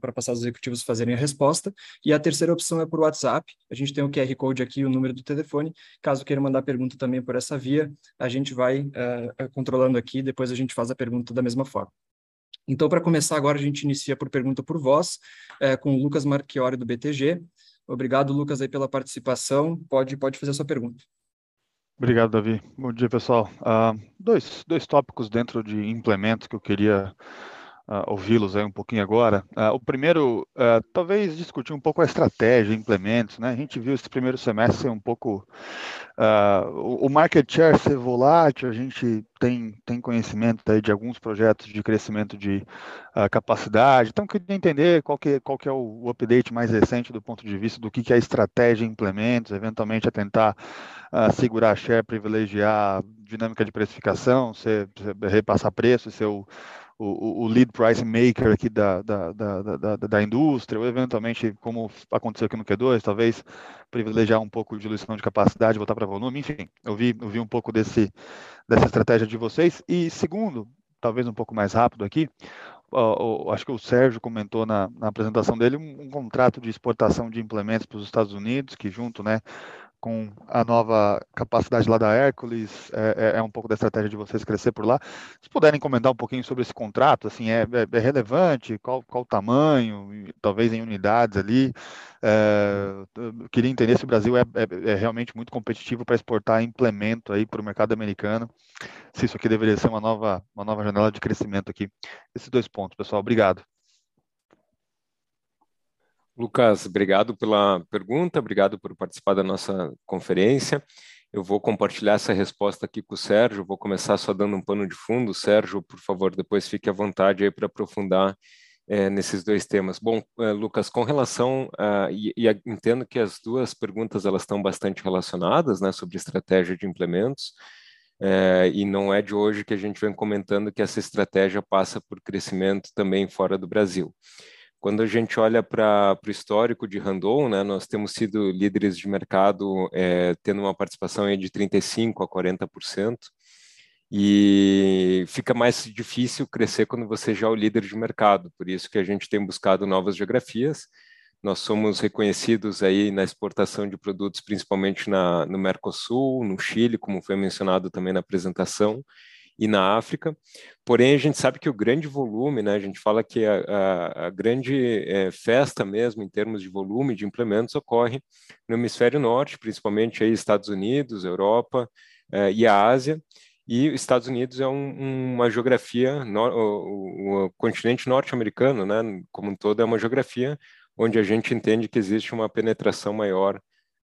para passar os executivos fazerem a resposta. E a terceira opção é por WhatsApp. A gente tem o QR Code aqui, o número do telefone. Caso queira mandar pergunta também por essa via, a gente vai uh, controlando aqui, depois a gente faz a pergunta da mesma forma. Então, para começar agora, a gente inicia por pergunta por voz, é, com o Lucas Marchiori, do BTG. Obrigado, Lucas, aí pela participação. Pode, pode fazer a sua pergunta. Obrigado, Davi. Bom dia, pessoal. Uh, dois, dois tópicos dentro de implementos que eu queria uh, ouvi-los aí um pouquinho agora. Uh, o primeiro, uh, talvez discutir um pouco a estratégia, implementos, né? A gente viu esse primeiro semestre um pouco o, o market share ser volátil, a gente tem, tem conhecimento aí de alguns projetos de crescimento de capacidade, então queria entender qual que, qual que é o, update mais recente do ponto de vista do que, que é a estratégia implementos, eventualmente a tentar segurar share, privilegiar dinâmica de precificação, ser, repassar preço, ser o o, lead price maker aqui da, da, da, da, da indústria, ou eventualmente, como aconteceu aqui no Q2, talvez privilegiar um pouco de diluição de capacidade, voltar para volume, enfim, eu vi, eu vi um pouco desse, dessa estratégia de vocês. E segundo, talvez um pouco mais rápido aqui, acho que o Sérgio comentou na, na apresentação dele, um, um, contrato de exportação de implementos para os Estados Unidos, que junto né, com a nova capacidade lá da Hércules, é, é, é, um pouco da estratégia de vocês crescer por lá. Se puderem comentar um pouquinho sobre esse contrato, assim, é, é, é relevante? Qual, qual o tamanho? Talvez em unidades ali. É, queria entender se o Brasil é, é, é realmente muito competitivo para exportar implemento aí para o mercado americano. Se isso aqui deveria ser uma nova, uma nova janela de crescimento aqui. Esses dois pontos, pessoal. Obrigado. Lucas, obrigado pela pergunta, obrigado por participar da nossa conferência. Eu vou compartilhar essa resposta aqui com o Sérgio, vou começar só dando um pano de fundo. Sérgio, por favor, depois fique à vontade aí para aprofundar é, nesses dois temas. Bom, é, Lucas, com relação, a, e, e, entendo que as duas perguntas elas estão bastante relacionadas, né, sobre estratégia de implementos, é, e não é de hoje que a gente vem comentando que essa estratégia passa por crescimento também fora do Brasil. Quando a gente olha para o histórico de Randon, né, nós temos sido líderes de mercado é, tendo uma participação de 35% a 40%, e fica mais difícil crescer quando você já é o líder de mercado, por isso que a gente tem buscado novas geografias, nós somos reconhecidos aí na exportação de produtos, principalmente na, no Mercosul, no Chile, como foi mencionado também na apresentação, e na África. Porém, a gente sabe que o grande volume, né, a gente fala que a, a, a grande é, festa mesmo, em termos de volume de implementos, ocorre no hemisfério norte, principalmente aí Estados Unidos, Europa é, e a Ásia. E Estados Unidos é um, uma geografia, no, o, o, continente norte-americano, né, como um todo, é uma geografia onde a gente entende que existe uma penetração maior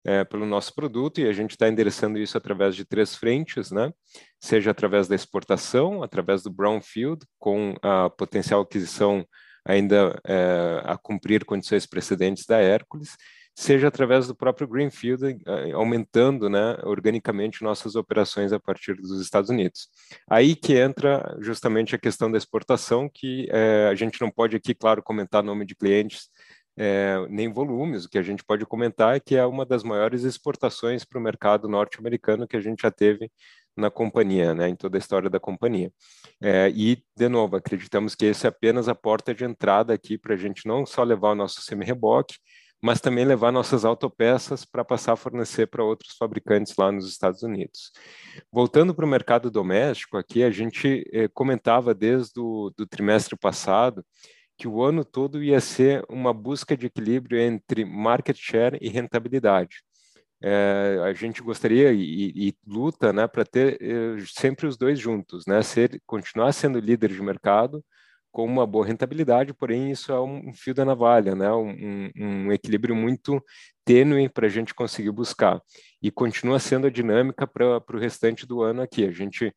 é, pelo nosso produto e a gente está endereçando isso através de três frentes, né? Seja através da exportação, através do brownfield, com a potencial aquisição ainda é, a cumprir condições precedentes da Hércules, seja através do próprio greenfield, é, aumentando, né, organicamente nossas operações a partir dos Estados Unidos. Aí que entra justamente a questão da exportação, que é, a gente não pode aqui, claro, comentar nome de clientes é, nem volumes. O que a gente pode comentar é que é uma das maiores exportações para o mercado norte-americano que a gente já teve na companhia, né, em toda a história da companhia. É, e, de novo, acreditamos que esse é apenas a porta de entrada aqui para a gente não só levar o nosso semi-reboque, mas também levar nossas autopeças para passar a fornecer para outros fabricantes lá nos Estados Unidos. Voltando para o mercado doméstico, aqui a gente eh, comentava desde o do trimestre passado que o ano todo ia ser uma busca de equilíbrio entre market share e rentabilidade. É, a gente gostaria e, e luta né, para ter é, sempre os dois juntos, né, ser, continuar sendo líder de mercado com uma boa rentabilidade, porém isso é um, fio da navalha, né, um, um equilíbrio muito tênue para a gente conseguir buscar. E continua sendo a dinâmica para o restante do ano aqui. A gente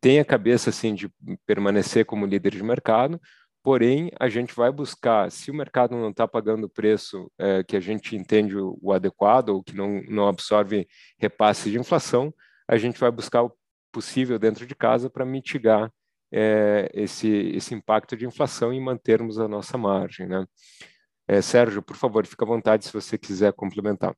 tem a cabeça assim de permanecer como líder de mercado, Porém, a gente vai buscar, se o mercado não está pagando o preço é, que a gente entende o, adequado, ou que não, não absorve repasse de inflação, a gente vai buscar o possível dentro de casa para mitigar é, esse, esse impacto de inflação e mantermos a nossa margem. Né? É, Sérgio, por favor, fique à vontade se você quiser complementar.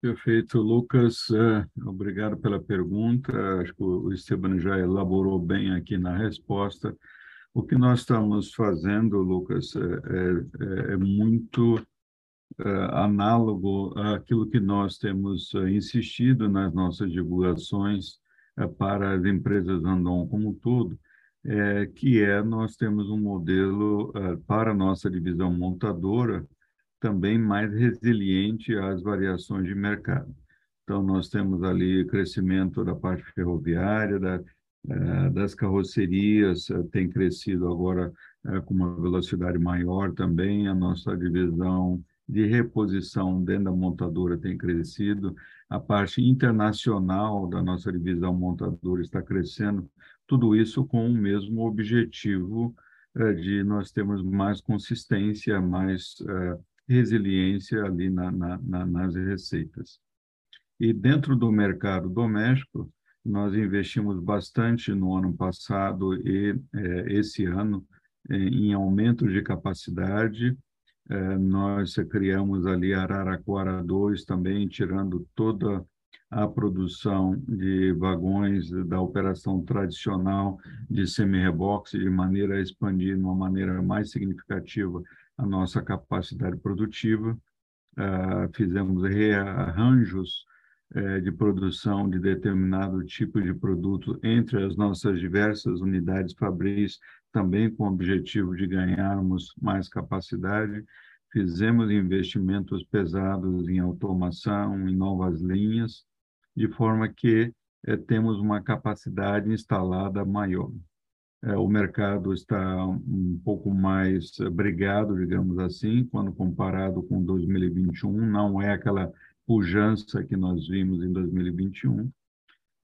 Perfeito, Lucas. É, obrigado pela pergunta. Acho que o Esteban já elaborou bem aqui na resposta. O que nós estamos fazendo, Lucas, é, é, é muito é, análogo àquilo que nós temos é, insistido nas nossas divulgações é, para as empresas Andon como um todo, é, que é nós temos um modelo para a nossa divisão montadora também mais resiliente às variações de mercado. Então, nós temos ali crescimento da parte ferroviária, da é, das carrocerias é, tem crescido agora é, com uma velocidade maior também, a nossa divisão de reposição dentro da montadora tem crescido, a parte internacional da nossa divisão montadora está crescendo, tudo isso com o mesmo objetivo de nós termos mais consistência, mais resiliência ali na, na, na, nas receitas. E dentro do mercado doméstico, nós investimos bastante no ano passado e é, esse ano é, em aumento de capacidade. É, nós criamos ali Araraquara 2 também, tirando toda a produção de vagões da operação tradicional de semi-reboque, de maneira a expandir de uma maneira mais significativa a nossa capacidade produtiva. Uh, fizemos rearranjos uh, de produção de determinado tipo de produto entre as nossas diversas unidades fabris, também com o objetivo de ganharmos mais capacidade. Fizemos investimentos pesados em automação, em novas linhas, de forma que é, temos uma capacidade instalada maior. É, o mercado está um pouco mais brigado, digamos assim, quando comparado com 2021, não é aquela pujança que nós vimos em 2021.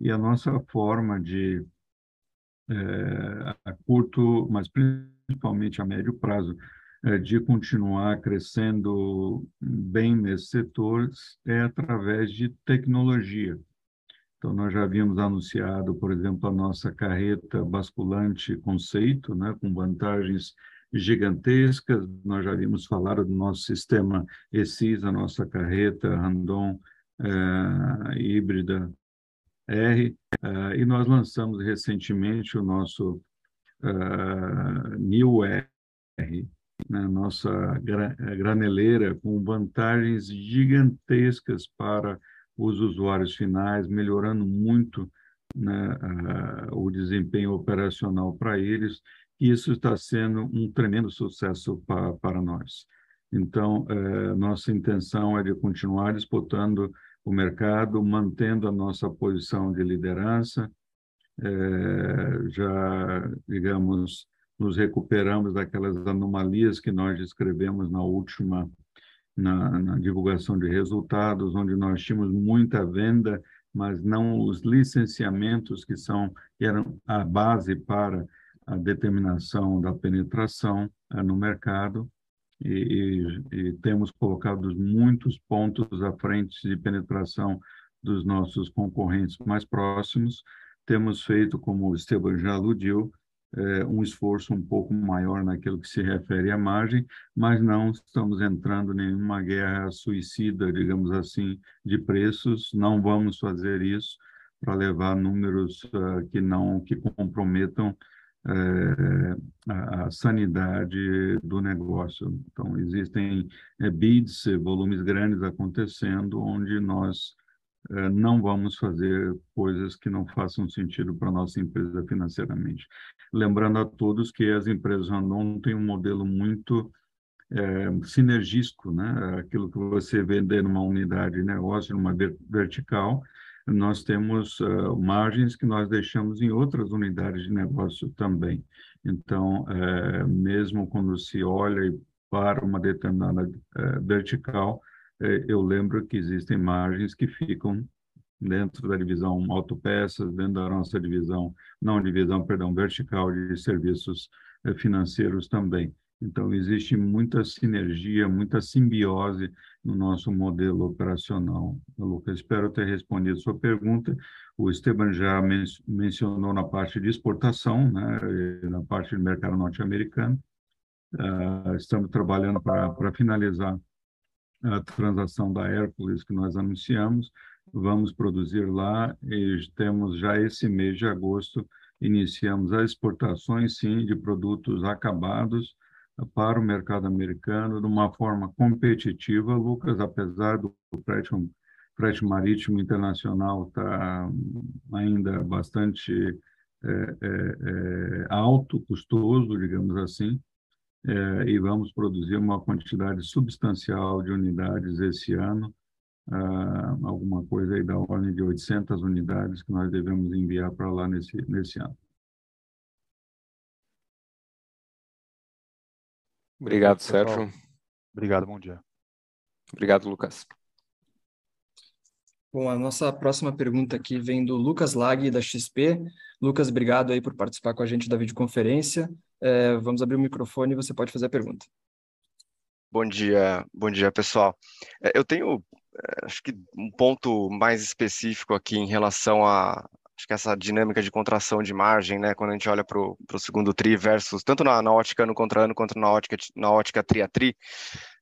E a nossa forma de, é, a curto, mas principalmente a médio prazo, é, de continuar crescendo bem nesses setores é através de tecnologia. Então, nós já havíamos anunciado, por exemplo, a nossa carreta basculante conceito, né, com vantagens gigantescas. Nós já havíamos falado do nosso sistema ESIS, a nossa carreta Randon é, híbrida R, é, e nós lançamos recentemente o nosso uh, New R, na nossa graneleira com vantagens gigantescas para os usuários finais, melhorando muito né, o desempenho operacional para eles. Isso está sendo um tremendo sucesso para, para nós. Então, é, nossa intenção é de continuar disputando o mercado, mantendo a nossa posição de liderança. É, já, digamos, nos recuperamos daquelas anomalias que nós descrevemos na última na, na, divulgação de resultados, onde nós tínhamos muita venda, mas não os licenciamentos que são que eram a base para a determinação da penetração é, no mercado. E, e, e, temos colocado muitos pontos à frente de penetração dos nossos concorrentes mais próximos. Temos feito, como o Esteban já aludiu, é, um esforço um pouco maior naquilo que se refere à margem, mas não estamos entrando em nenhuma guerra suicida, digamos assim, de preços. Não vamos fazer isso para levar números uh, que não que comprometam a, a, sanidade do negócio. Então, existem é, bids, volumes grandes acontecendo, onde nós é, não vamos fazer coisas que não façam sentido para a nossa empresa financeiramente. Lembrando a todos que as empresas Randon têm um modelo muito é, sinergístico, né? Aquilo que você vende numa unidade de negócio, numa vertical, nós temos uh, margens que nós deixamos em outras unidades de negócio também. Então, é, mesmo quando se olha para uma determinada é, vertical, eu lembro que existem margens que ficam dentro da divisão autopeças, dentro da nossa divisão, não divisão, perdão, vertical de serviços financeiros também. Então, existe muita sinergia, muita simbiose no nosso modelo operacional. Lucas, espero ter respondido a sua pergunta. O Esteban já men mencionou na parte de exportação, né, na parte do mercado norte-americano. Uh, estamos trabalhando para finalizar a transação da Hércules que nós anunciamos. Vamos produzir lá e temos já esse mês de agosto, iniciamos as exportações, sim, de produtos acabados para o mercado americano de uma forma competitiva, Lucas, apesar do frete, frete marítimo internacional estar tá ainda bastante é, é, é, alto, custoso, digamos assim, é, e vamos produzir uma quantidade substancial de unidades esse ano, ah, alguma coisa aí da ordem de 800 unidades que nós devemos enviar para lá nesse, nesse ano. Obrigado, Sérgio. Obrigado, bom dia. Obrigado, Lucas. Bom, a nossa próxima pergunta aqui vem do Lucas Lag, da XP. Lucas, obrigado aí por participar com a gente da videoconferência. É, vamos abrir o microfone e você pode fazer a pergunta. Bom dia, bom dia, pessoal. É, eu tenho, é, acho que um ponto mais específico aqui em relação a, acho que essa dinâmica de contração de margem, né, quando a gente olha para o segundo tri versus, tanto na, na ótica ano contra ano quanto na ótica, na ótica tri a tri,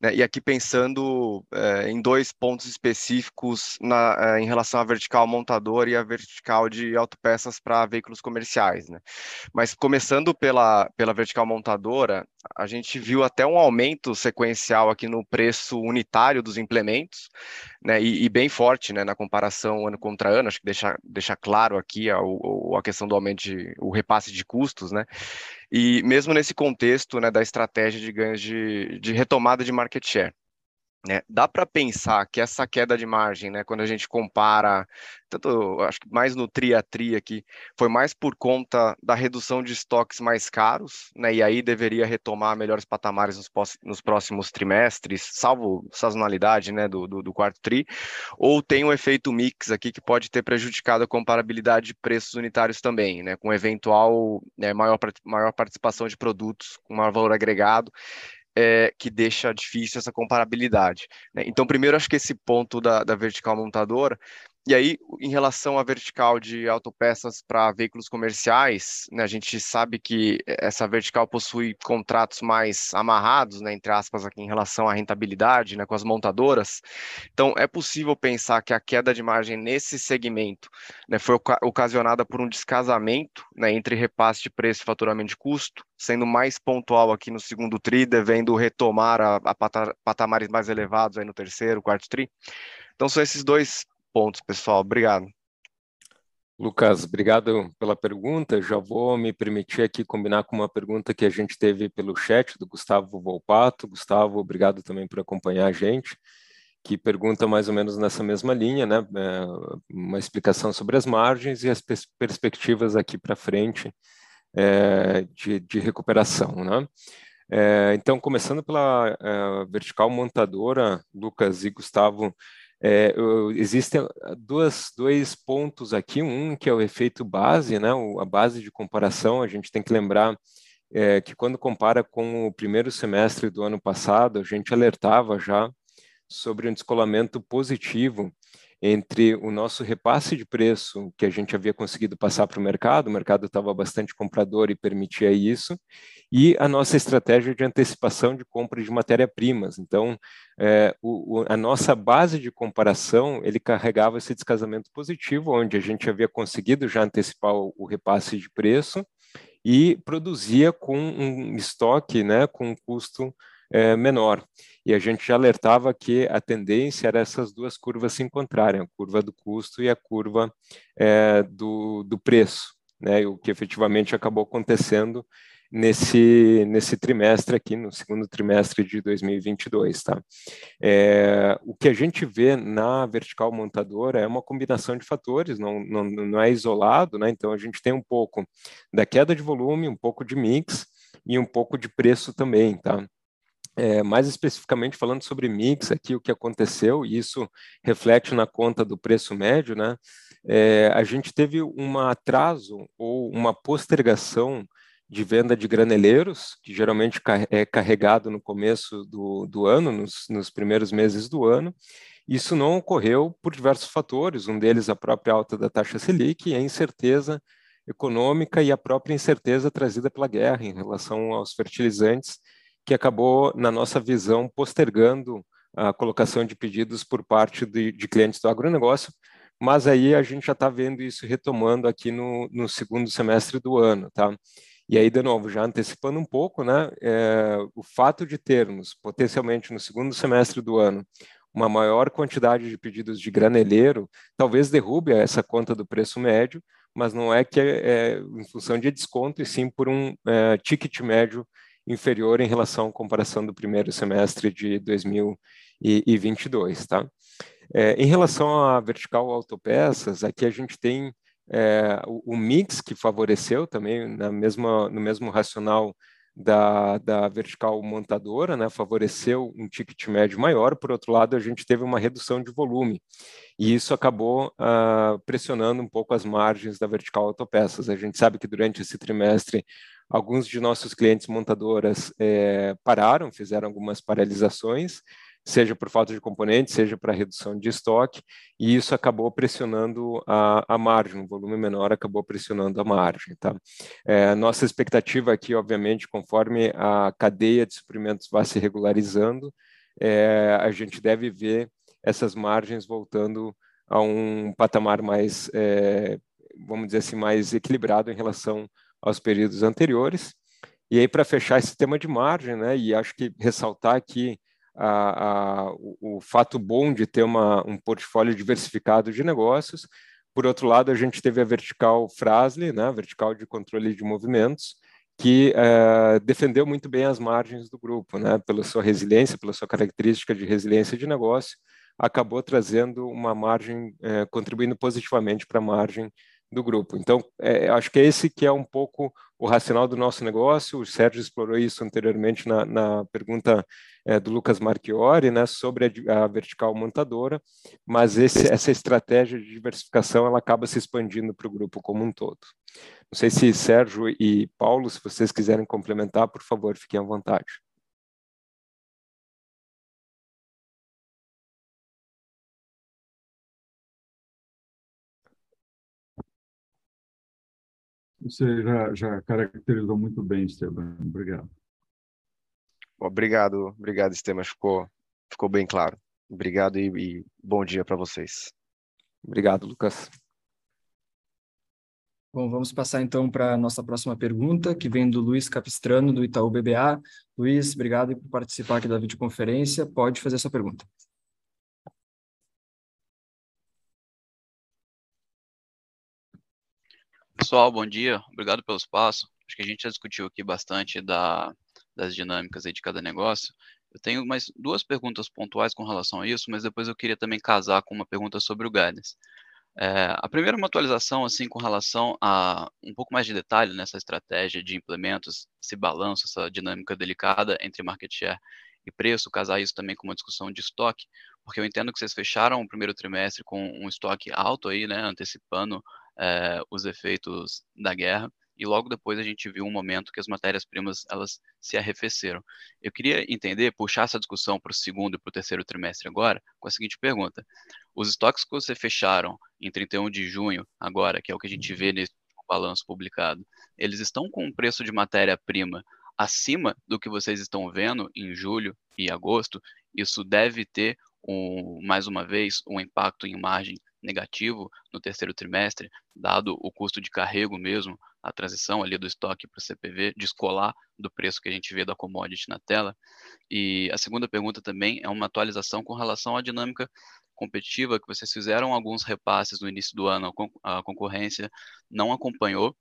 Né? E aqui pensando é, em dois pontos específicos na, é, em relação à vertical montador e a vertical de autopeças para veículos comerciais. Né? Mas começando pela, pela vertical montadora, a gente viu até um aumento sequencial aqui no preço unitário dos implementos, né, e, e, bem forte, né, na comparação ano contra ano, acho que deixa, deixa claro aqui a, a questão do aumento, de, o repasse de custos, né, e mesmo nesse contexto, né, da estratégia de ganhos de, de retomada de market share. Né? Dá para pensar que essa queda de margem, né, quando a gente compara, tanto acho que mais no tri a tri aqui, foi mais por conta da redução de estoques mais caros, né, e aí deveria retomar melhores patamares nos, nos próximos trimestres, salvo sazonalidade né, do, do, do, quarto tri, ou tem um efeito mix aqui que pode ter prejudicado a comparabilidade de preços unitários também, né, com eventual né, maior, maior participação de produtos com maior valor agregado é, que deixa difícil essa comparabilidade. Né? Então, primeiro, acho que esse ponto da, da vertical montadora e aí, em relação à vertical de autopeças para veículos comerciais, né, a gente sabe que essa vertical possui contratos mais amarrados, né, entre aspas, aqui em relação à rentabilidade, né, com as montadoras. Então, é possível pensar que a queda de margem nesse segmento né, foi ocasionada por um descasamento né, entre repasse de preço e faturamento de custo, sendo mais pontual aqui no segundo TRI, devendo retomar a, a patamares mais elevados aí no terceiro, quarto TRI. Então, são esses dois pontos, pessoal. Obrigado. Lucas, obrigado pela pergunta. Já vou me permitir aqui combinar com uma pergunta que a gente teve pelo chat do Gustavo Volpato. Gustavo, obrigado também por acompanhar a gente, que pergunta mais ou menos nessa mesma linha, né? É, uma explicação sobre as margens e as pers perspectivas aqui para frente é, de, de, recuperação, né? É, então, começando pela é, vertical montadora, Lucas e Gustavo, é, existem duas, dois pontos aqui, um que é o efeito base, né, a base de comparação, a gente tem que lembrar é, que quando compara com o primeiro semestre do ano passado, a gente alertava já sobre um descolamento positivo entre o nosso repasse de preço que a gente havia conseguido passar para o mercado, o mercado estava bastante comprador e permitia isso, e a nossa estratégia de antecipação de compra de matéria-primas. Então, é, o, a nossa base de comparação, ele carregava esse descasamento positivo, onde a gente havia conseguido já antecipar o, o repasse de preço e produzia com um estoque, né, com um custo é, menor. E a gente já alertava que a tendência era essas duas curvas se encontrarem, a curva do custo e a curva é, do, do preço, né? o que efetivamente acabou acontecendo nesse, nesse trimestre aqui, no segundo trimestre de 2022, tá? É, o que a gente vê na vertical montadora é uma combinação de fatores, não, não, não é isolado, né? Então a gente tem um pouco da queda de volume, um pouco de mix e um pouco de preço também, tá? É, mais especificamente falando sobre mix, aqui o que aconteceu, e isso reflete na conta do preço médio, né? É, a gente teve um atraso ou uma postergação de venda de graneleiros, que geralmente é carregado no começo do, do ano, nos, nos primeiros meses do ano. Isso não ocorreu por diversos fatores, um deles a própria alta da taxa Selic e a incerteza econômica e a própria incerteza trazida pela guerra em relação aos fertilizantes que acabou, na nossa visão, postergando a colocação de pedidos por parte de, de clientes do agronegócio, mas aí a gente já está vendo isso retomando aqui no, no, segundo semestre do ano, tá? E aí, de novo, já antecipando um pouco, né, é, o fato de termos, potencialmente no segundo semestre do ano, uma maior quantidade de pedidos de graneleiro, talvez derrube essa conta do preço médio, mas não é que é, é em função de desconto, e sim por um é, ticket médio inferior em relação à comparação do primeiro semestre de 2022, tá? É, em relação à vertical autopeças, aqui a gente tem é, o, o, mix que favoreceu também na mesma, no mesmo racional da, da vertical montadora, né, favoreceu um ticket médio maior, por outro lado, a gente teve uma redução de volume, e isso acabou uh, pressionando um pouco as margens da vertical autopeças. A gente sabe que durante esse trimestre Alguns de nossos clientes montadoras é, pararam, fizeram algumas paralisações, seja por falta de componentes, seja para redução de estoque, e isso acabou pressionando a, a margem, um volume menor acabou pressionando a margem. Tá? É, nossa expectativa aqui, obviamente, conforme a cadeia de suprimentos vai se regularizando, é, a gente deve ver essas margens voltando a um patamar mais, é, vamos dizer assim, mais equilibrado em relação aos períodos anteriores. E aí, para fechar esse tema de margem, né, e acho que ressaltar aqui a, a, o, o, fato bom de ter uma, um portfólio diversificado de negócios. Por outro lado, a gente teve a vertical Frasle, né, vertical de controle de movimentos, que é, defendeu muito bem as margens do grupo, né, pela sua resiliência, pela sua característica de resiliência de negócio, acabou trazendo uma margem, é, contribuindo positivamente para a margem do grupo. Então, é, acho que é esse que é um pouco o racional do nosso negócio. O Sérgio explorou isso anteriormente na, na pergunta é, do Lucas Marchiori, né, sobre a, a vertical montadora, mas esse, essa estratégia de diversificação ela acaba se expandindo para o grupo como um todo. Não sei se Sérgio e Paulo, se vocês quiserem complementar, por favor, fiquem à vontade. Você já, já caracterizou muito bem, Esteban. Obrigado. Obrigado, obrigado, Esteban. Ficou, ficou bem claro. Obrigado e, e bom dia para vocês. Obrigado, Lucas. Bom, vamos passar então para a nossa próxima pergunta, que vem do Luiz Capistrano, do Itaú BBA. Luiz, obrigado por participar aqui da videoconferência. Pode fazer a sua pergunta. Pessoal, bom dia. Obrigado pelo espaço. Acho que a gente já discutiu aqui bastante da, das dinâmicas de cada negócio. Eu tenho mais duas perguntas pontuais com relação a isso, mas depois eu queria também casar com uma pergunta sobre o guidance. É, a primeira é uma atualização assim com relação a um pouco mais de detalhe nessa estratégia de implementos, esse balanço, essa dinâmica delicada entre market share e preço, casar isso também com uma discussão de estoque, porque eu entendo que vocês fecharam o primeiro trimestre com um estoque alto aí, né, antecipando é, os efeitos da guerra e logo depois a gente viu um momento que as matérias-primas elas se arrefeceram. Eu queria entender, puxar essa discussão para o segundo e para o terceiro trimestre agora, com a seguinte pergunta: os estoques que você fecharam em 31 de junho, agora, que é o que a gente vê nesse balanço publicado, eles estão com um preço de matéria-prima acima do que vocês estão vendo em julho e agosto? Isso deve ter um, mais uma vez um impacto em margem negativo no terceiro trimestre, dado o custo de carrego mesmo, a transição ali do estoque para o CPV, descolar do preço que a gente vê da commodity na tela. E a segunda pergunta também é uma atualização com relação à dinâmica competitiva, que vocês fizeram alguns repasses no início do ano, a concorrência não acompanhou,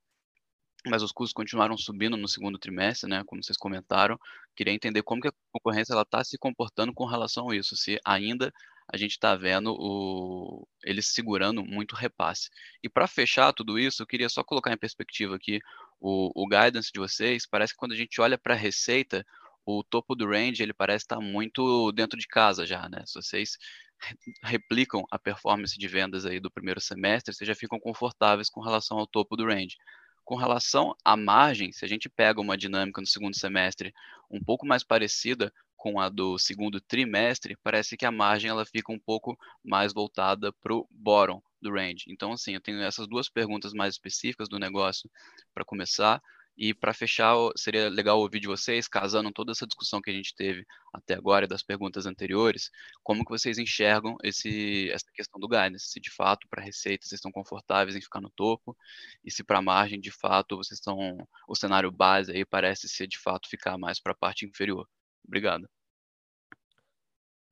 mas os custos continuaram subindo no segundo trimestre, né, como vocês comentaram. Queria entender como que a concorrência está se comportando com relação a isso, se ainda a gente está vendo o, eles segurando muito repasse. E para fechar tudo isso, eu queria só colocar em perspectiva aqui o, o guidance de vocês. Parece que quando a gente olha para a receita, o topo do range ele parece estar tá muito dentro de casa já, né? Se vocês <laughs> replicam a performance de vendas aí do primeiro semestre, vocês já ficam confortáveis com relação ao topo do range. Com relação à margem, se a gente pega uma dinâmica no segundo semestre um pouco mais parecida com a do segundo trimestre, parece que a margem ela fica um pouco mais voltada para o bottom do range. Então, assim, eu tenho essas duas perguntas mais específicas do negócio para começar. E para fechar, seria legal ouvir de vocês, casando toda essa discussão que a gente teve até agora e das perguntas anteriores, como que vocês enxergam esse, essa questão do guidance, se de fato para receita vocês estão confortáveis em ficar no topo e se para margem de fato vocês estão o cenário base aí parece ser de fato ficar mais para a parte inferior. Obrigado.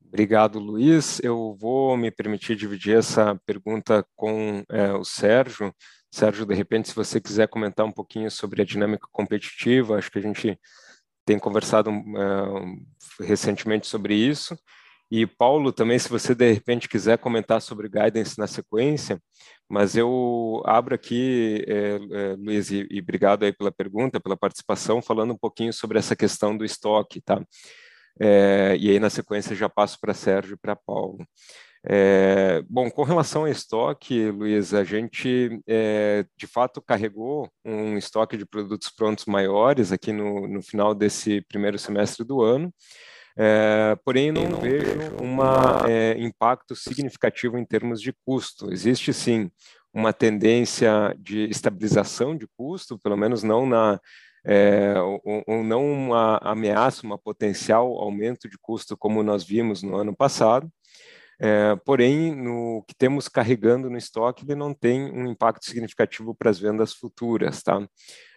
Obrigado, Luiz. Eu vou me permitir dividir essa pergunta com é, o Sérgio. Sérgio, de repente, se você quiser comentar um pouquinho sobre a dinâmica competitiva, acho que a gente tem conversado é, recentemente sobre isso. E Paulo, também, se você de repente quiser comentar sobre guidance na sequência, mas eu abro aqui, é, é, Luiz, e, e, obrigado aí pela pergunta, pela participação, falando um pouquinho sobre essa questão do estoque, tá? É, e aí na sequência já passo para Sérgio e para Paulo. É, bom, com relação ao estoque, Luiz, a gente é, de fato carregou um estoque de produtos prontos maiores aqui no, no final desse primeiro semestre do ano. É, porém, não, não vejo um é, impacto significativo em termos de custo. Existe sim uma tendência de estabilização de custo, pelo menos não na, é, ou, ou, não uma ameaça, uma potencial aumento de custo como nós vimos no ano passado, é, porém, no que temos carregando no estoque, ele não tem um impacto significativo para as vendas futuras, tá?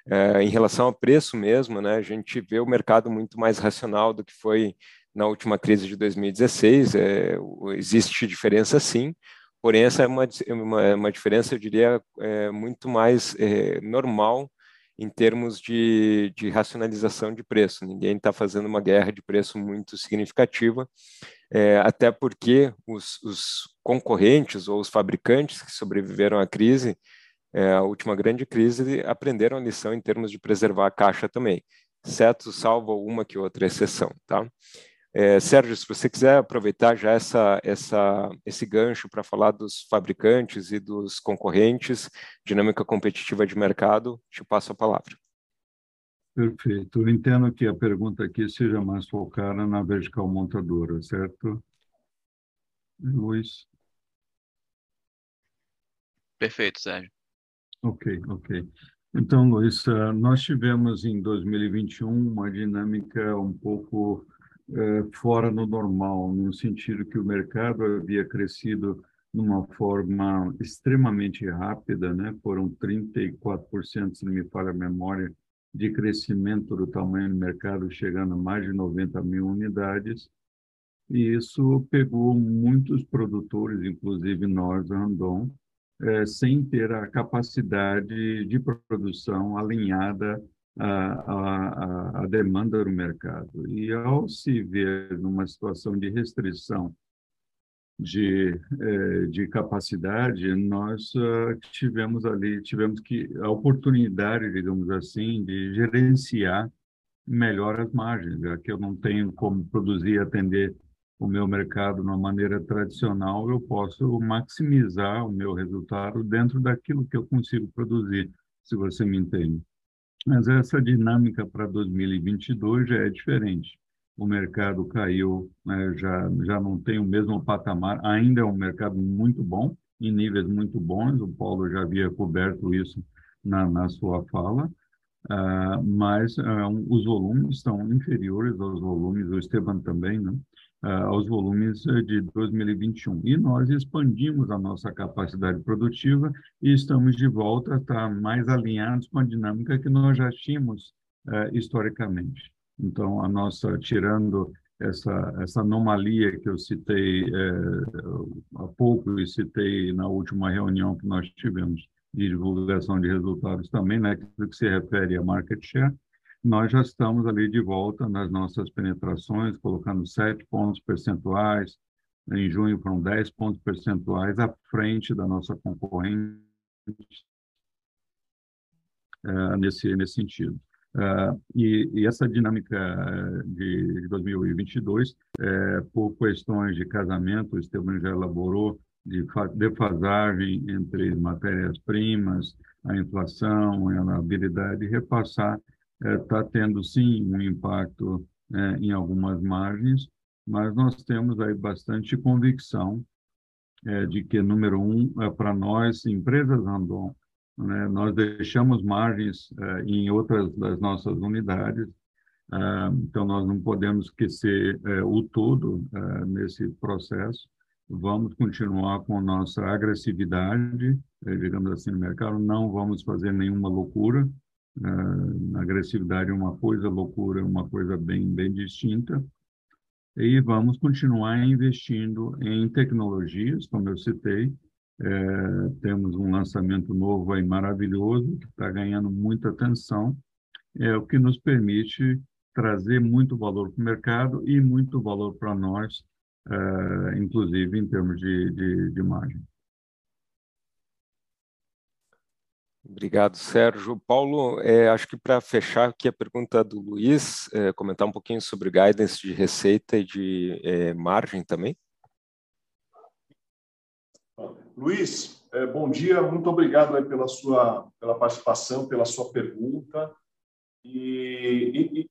É, em relação ao preço mesmo, né, a gente vê o mercado muito mais racional do que foi na última crise de 2016. É, existe diferença sim, porém essa é uma, uma, uma diferença, eu diria, é, muito mais é, normal em termos de, de racionalização de preço. Ninguém está fazendo uma guerra de preço muito significativa, é, até porque os, os, concorrentes ou os fabricantes que sobreviveram à crise, é, a última grande crise, aprenderam a lição em termos de preservar a caixa também, exceto salvo uma que outra exceção, tá? É, Sérgio, se você quiser aproveitar já essa, essa, esse gancho para falar dos fabricantes e dos concorrentes, dinâmica competitiva de mercado, te passo a palavra. Perfeito. Eu entendo que a pergunta aqui seja mais focada na vertical montadora, certo? Luiz? Perfeito, Sérgio. Ok, ok. Então, Luiz, nós tivemos em 2021 uma dinâmica um pouco é, fora do normal, no sentido que o mercado havia crescido numa forma extremamente rápida, né? Foram 34%, se não me falha a memória, de crescimento do tamanho do mercado, chegando a mais de 90 mil unidades. E isso pegou muitos produtores, inclusive nós, Randon, é, sem ter a capacidade de produção alinhada a, a, a demanda do mercado. E ao se ver numa situação de restrição de, eh, de capacidade, nós uh, tivemos ali, tivemos que a oportunidade, digamos assim, de gerenciar melhor as margens, que eu não tenho como produzir e atender o meu mercado de uma maneira tradicional, eu posso maximizar o meu resultado dentro daquilo que eu consigo produzir, se você me entende. Mas essa dinâmica para 2022 já é diferente. O mercado caiu, né, já, já não tem o mesmo patamar, ainda é um mercado muito bom, em níveis muito bons, o Paulo já havia coberto isso na, na sua fala, uh, mas uh, os volumes estão inferiores aos volumes, o Esteban também, né? Uh, aos volumes eh, de 2021. E nós expandimos a nossa capacidade produtiva e estamos de volta a estar mais alinhados com a dinâmica que nós já tínhamos uh, historicamente. Então, a nossa, tirando essa, essa anomalia que eu citei uh, há pouco e citei na última reunião que nós tivemos de divulgação de resultados também, né, que se refere a market share, nós já estamos ali de volta nas nossas penetrações, colocando 7 pontos percentuais, em junho foram 10 pontos percentuais à frente da nossa concorrente uh, nesse, nesse sentido. Uh, e, e, essa dinâmica de, de 2022, é, por questões de casamento, o Esteban já elaborou, de defasagem entre matérias-primas, a inflação, a habilidade de repassar está é, tendo sim um impacto é, em algumas margens, mas nós temos aí bastante convicção é, de que, número um, para nós, empresas Randon, né, nós deixamos margens em outras das nossas unidades, então nós não podemos esquecer o todo nesse processo. Vamos continuar com nossa agressividade, digamos assim, no mercado, não vamos fazer nenhuma loucura, Uh, agressividade é uma coisa, loucura é uma coisa bem, bem distinta. E vamos continuar investindo em tecnologias, como eu citei. É, temos um lançamento novo aí maravilhoso, que está ganhando muita atenção, é o que nos permite trazer muito valor para o mercado e muito valor para nós, é, inclusive em termos de, de, de margem. Obrigado, Sérgio. Paulo, é, acho que para fechar aqui a pergunta do Luiz, é, comentar um pouquinho sobre guidance de receita e de é, margem também. Luiz, é, bom dia, muito obrigado pela sua pela participação, pela sua pergunta. E, e,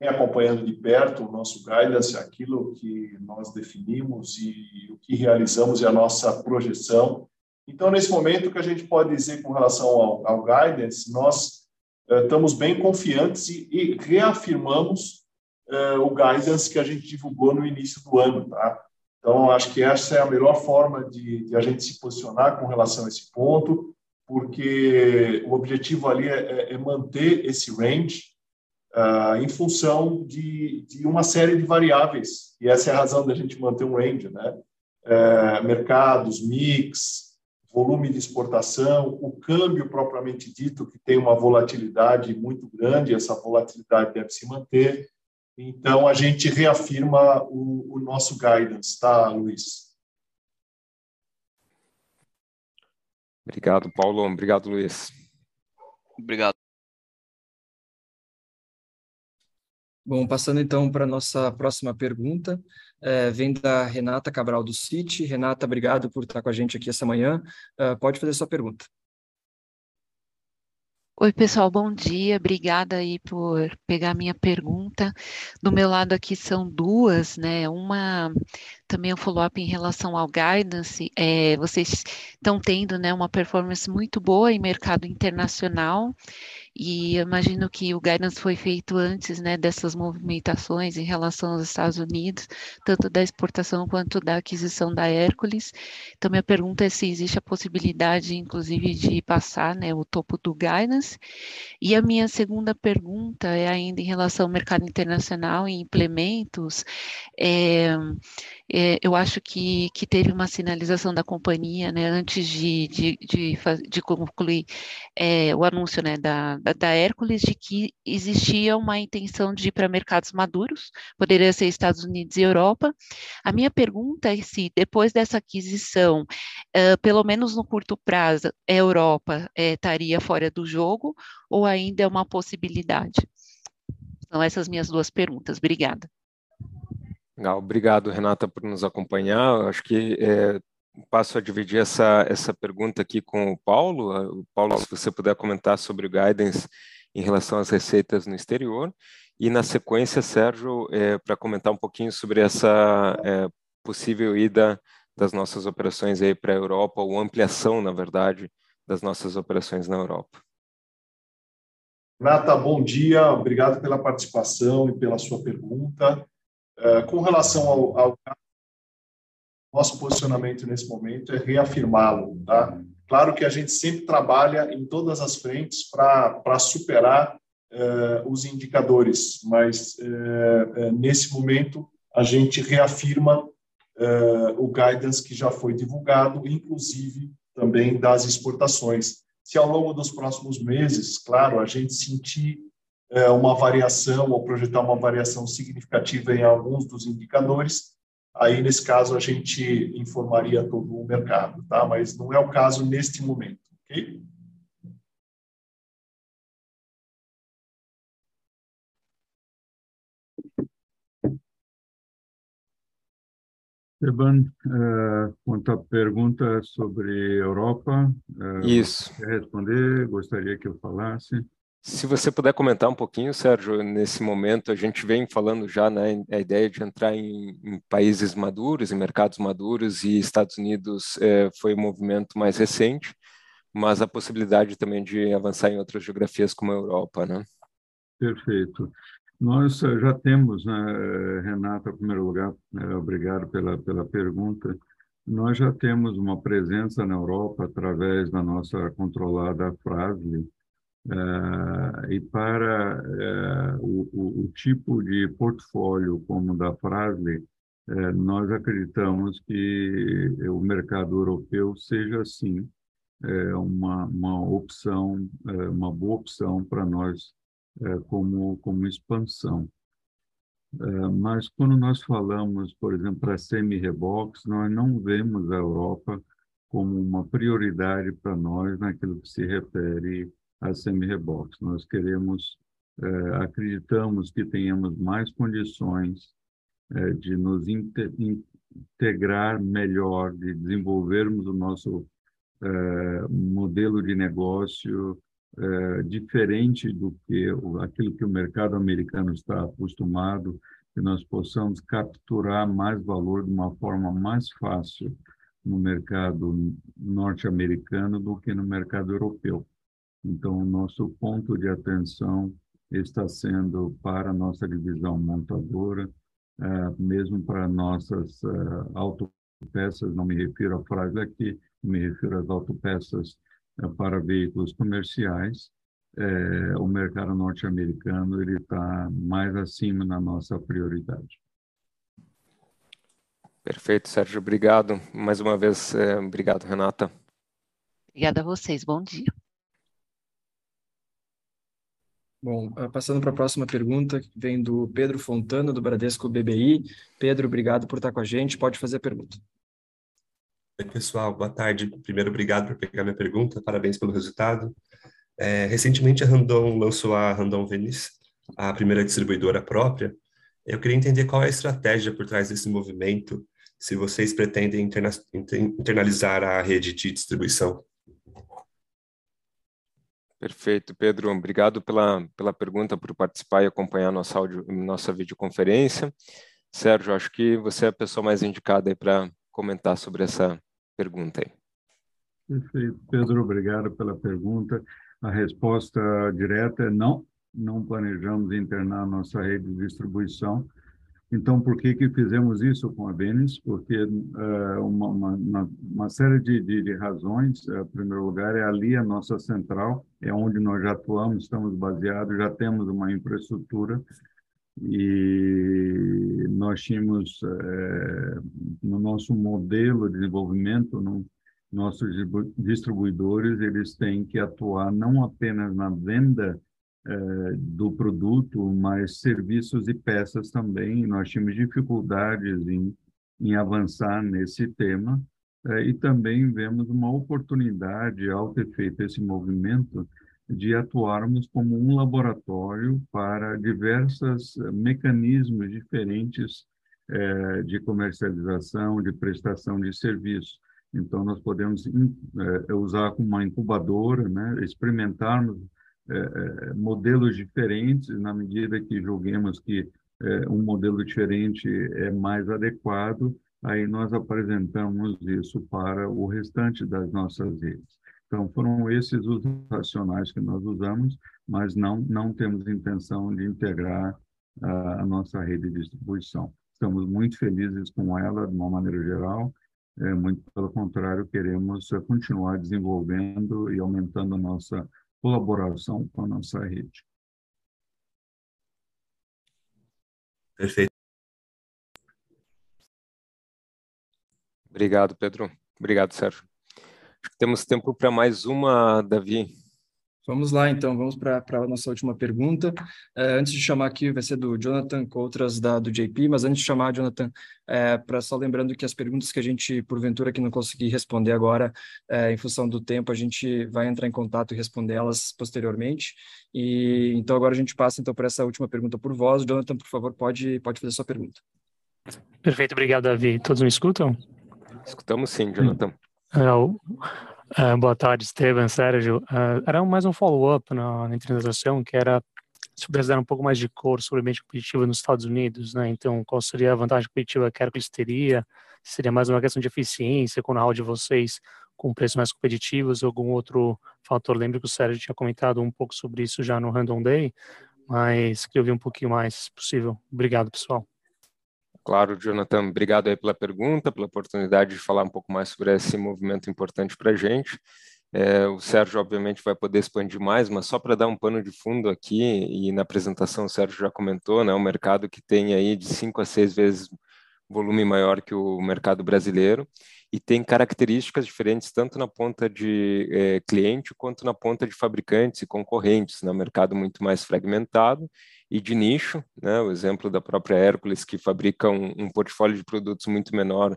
vem acompanhando de perto o nosso guidance, aquilo que nós definimos e o que realizamos e a nossa projeção Então, nesse momento, o que a gente pode dizer com relação ao, ao guidance, nós uh, estamos bem confiantes e, e reafirmamos uh, o guidance que a gente divulgou no início do ano, tá? Então, acho que essa é a melhor forma de, de a gente se posicionar com relação a esse ponto, porque o objetivo ali é, é, é manter esse range uh, em função de, de, uma série de variáveis, e essa é a razão da gente manter um range, né? Uh, mercados, mix, volume de exportação, o câmbio propriamente dito, que tem uma volatilidade muito grande, essa volatilidade deve se manter. Então, a gente reafirma o, o nosso guidance, tá, Luiz? Obrigado, Paulo. Obrigado, Luiz. Obrigado. Bom, passando então para a nossa próxima pergunta, é, vem da Renata Cabral do Citi. Renata, obrigado por estar com a gente aqui essa manhã. Uh, pode fazer sua pergunta. Oi, pessoal, bom dia. Obrigada aí por pegar minha pergunta. Do meu lado aqui são duas, né? Uma também um follow-up em relação ao guidance. É, vocês estão tendo, né, uma performance muito boa em mercado internacional e imagino que o guidance foi feito antes né, dessas movimentações em relação aos Estados Unidos, tanto da exportação quanto da aquisição da Hércules. Então, minha pergunta é se existe a possibilidade, inclusive, de passar né, o topo do guidance. E a minha segunda pergunta é ainda em relação ao mercado internacional e implementos. É, é, eu acho que, que teve uma sinalização da companhia, né, antes de, de, de, de concluir é, o anúncio né, da, da, Hércules, de que existia uma intenção de ir para mercados maduros, poderia ser Estados Unidos e Europa. A minha pergunta é se, depois dessa aquisição, uh, pelo menos no curto prazo, a Europa uh, estaria fora do jogo ou ainda é uma possibilidade? São essas minhas duas perguntas. Obrigada. Legal, obrigado, Renata, por nos acompanhar. Acho que é, passo a dividir essa, essa pergunta aqui com o Paulo. Ah, Paulo, se você puder comentar sobre o guidance em relação às receitas no exterior. E, na sequência, Sérgio, é, para comentar um pouquinho sobre essa é, possível ida das nossas operações aí para a Europa, ou ampliação, na verdade, das nossas operações na Europa. Renata, bom dia, obrigado pela participação e pela sua pergunta. Eh, com relação ao, ao, nosso posicionamento nesse momento é reafirmá-lo, tá? Claro que a gente sempre trabalha em todas as frentes para superar uh, os indicadores, mas uh, nesse momento a gente reafirma o guidance que já foi divulgado, inclusive também das exportações. Se ao longo dos próximos meses, claro, a gente sentir uma variação ou projetar uma variação significativa em alguns dos indicadores, aí nesse caso a gente informaria todo o mercado, tá? Mas não é o caso neste momento, ok? Esteban, uh, quanto à pergunta sobre Europa, uh, Isso. quer responder? Gostaria que eu falasse. Se você puder comentar um pouquinho, Sérgio, nesse momento a gente vem falando já, né, a ideia de entrar em, em países maduros, em mercados maduros, e Estados Unidos é, foi um movimento mais recente, mas a possibilidade também de avançar em outras geografias como a Europa, né? Perfeito. Nós eh, já temos, né, Renata, em primeiro lugar, né, obrigado pela, pela pergunta. Nós já temos uma presença na Europa através da nossa controlada Frasle, Uh, e para uh, o, o, tipo de portfólio como o da Frasle, uh, nós acreditamos que o mercado europeu seja, sim, uma, uma opção, uma boa opção para nós como, como expansão. mas quando nós falamos, por exemplo, para semi-rebox, nós não vemos a Europa como uma prioridade para nós naquilo que se refere a semi-rebox. Nós queremos, eh, acreditamos que tenhamos mais condições eh, de nos integrar melhor, de desenvolvermos o nosso eh, modelo de negócio diferente do que aquilo que o mercado americano está acostumado, que nós possamos capturar mais valor de uma forma mais fácil no mercado norte-americano do que no mercado europeu. Então, o nosso ponto de atenção está sendo para a nossa divisão montadora, uh, mesmo para nossas uh, autopeças, não me refiro a Frasle aqui, me refiro às autopeças uh, para veículos comerciais, o mercado norte-americano ele está mais acima na nossa prioridade. Perfeito, Sérgio, obrigado. Mais uma vez, obrigado, Renata. Obrigada a vocês, bom dia. Bom, ah, passando para a próxima pergunta, que vem do Pedro Fontana, do Bradesco BBI. Pedro, obrigado por estar com a gente. Pode fazer a pergunta. Oi, pessoal. Boa tarde. Primeiro, obrigado por pegar minha pergunta. Parabéns pelo resultado. É, recentemente, a Randon lançou a Randon Venice, a primeira distribuidora própria. Eu queria entender qual é a estratégia por trás desse movimento, se vocês pretendem interna internalizar a rede de distribuição. Perfeito, Pedro. Obrigado pela, pela pergunta, por participar e acompanhar nossa, áudio, nossa videoconferência. Sérgio, acho que você é a pessoa mais indicada para comentar sobre essa pergunta aí. Perfeito. Pedro, obrigado pela pergunta. A resposta direta é não, não planejamos internar nossa rede de distribuição. Então, por que que fizemos isso com a Benes? Porque uh, uma, uma, uma, série de, de, de razões. Uh, em primeiro lugar, é ali a nossa central, é onde nós já atuamos, estamos baseados, já temos uma infraestrutura e nós tínhamos uh, no nosso modelo de desenvolvimento, no, nossos distribuidores, eles têm que atuar não apenas na venda é, do produto, mas serviços e peças também. Nós tínhamos dificuldades em, em avançar nesse tema é, e também vemos uma oportunidade, ao ter feito esse movimento, de atuarmos como um laboratório para diversos mecanismos diferentes é, de comercialização, de prestação de serviço. Então, nós podemos é, usar como uma incubadora, né, experimentarmos é, é, modelos diferentes, na medida que julguemos que é, um modelo diferente é mais adequado, aí nós apresentamos isso para o restante das nossas redes. Então, foram esses os racionais que nós usamos, mas não, não temos intenção de integrar a, a nossa rede de distribuição. Estamos muito felizes com ela, de uma maneira geral, é, muito pelo contrário, queremos continuar desenvolvendo e aumentando a nossa colaboração com a nossa rede. Perfeito. Obrigado, Pedro. Obrigado, Sérgio. Acho que temos tempo para mais uma, Davi. Vamos lá, então, vamos para a nossa última pergunta. É, antes de chamar aqui, vai ser do Jonathan Coutras, da, do JP, mas antes de chamar, Jonathan, é, para só lembrando que as perguntas que a gente, porventura, que não consegui responder agora, é, em função do tempo, a gente vai entrar em contato e responder elas posteriormente. E então agora a gente passa então para essa última pergunta por voz. Jonathan, por favor, pode, pode fazer a sua pergunta. Perfeito, obrigado, Davi. Todos me escutam? Escutamos sim, Jonathan. É, o, Uh, boa tarde, Esteban, Sérgio. Uh, era mais um follow-up na, na internalização, que era se pudesse dar um pouco mais de cor sobre o ambiente competitivo nos Estados Unidos, né? Então, qual seria a vantagem competitiva que a Hercules teria? Seria mais uma questão de eficiência com o know de vocês, com preços mais competitivos, algum outro fator? Lembro que o Sérgio tinha comentado um pouco sobre isso já no Random Day, mas queria ouvir um pouquinho mais, se possível. Obrigado, pessoal. Claro, Jonathan, obrigado aí pela pergunta, pela oportunidade de falar um pouco mais sobre esse movimento importante para a gente. É, o Sérgio, obviamente, vai poder expandir mais, mas só para dar um pano de fundo aqui, e na apresentação o Sérgio já comentou, né, um mercado que tem aí de cinco a seis vezes volume maior que o mercado brasileiro e tem características diferentes tanto na ponta de é, cliente quanto na ponta de fabricantes e concorrentes, né, um mercado muito mais fragmentado e de nicho, né? O exemplo da própria Hércules, que fabrica um, um, portfólio de produtos muito menor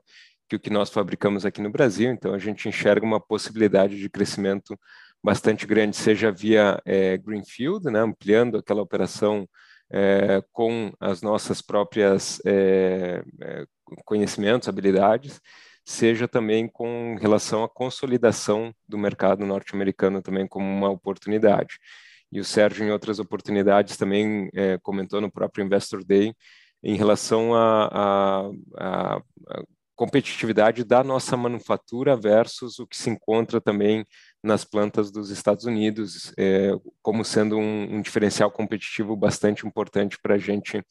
que o que nós fabricamos aqui no Brasil. Então, a gente enxerga uma possibilidade de crescimento bastante grande, seja via é, Greenfield, né? ampliando aquela operação é, com as nossas próprias é, é conhecimentos, habilidades, seja também com relação à consolidação do mercado norte-americano também como uma oportunidade e o Sérgio, em outras oportunidades, também é, comentou no próprio Investor Day em relação a competitividade da nossa manufatura versus o que se encontra também nas plantas dos Estados Unidos, é, como sendo um, um, diferencial competitivo bastante importante para a gente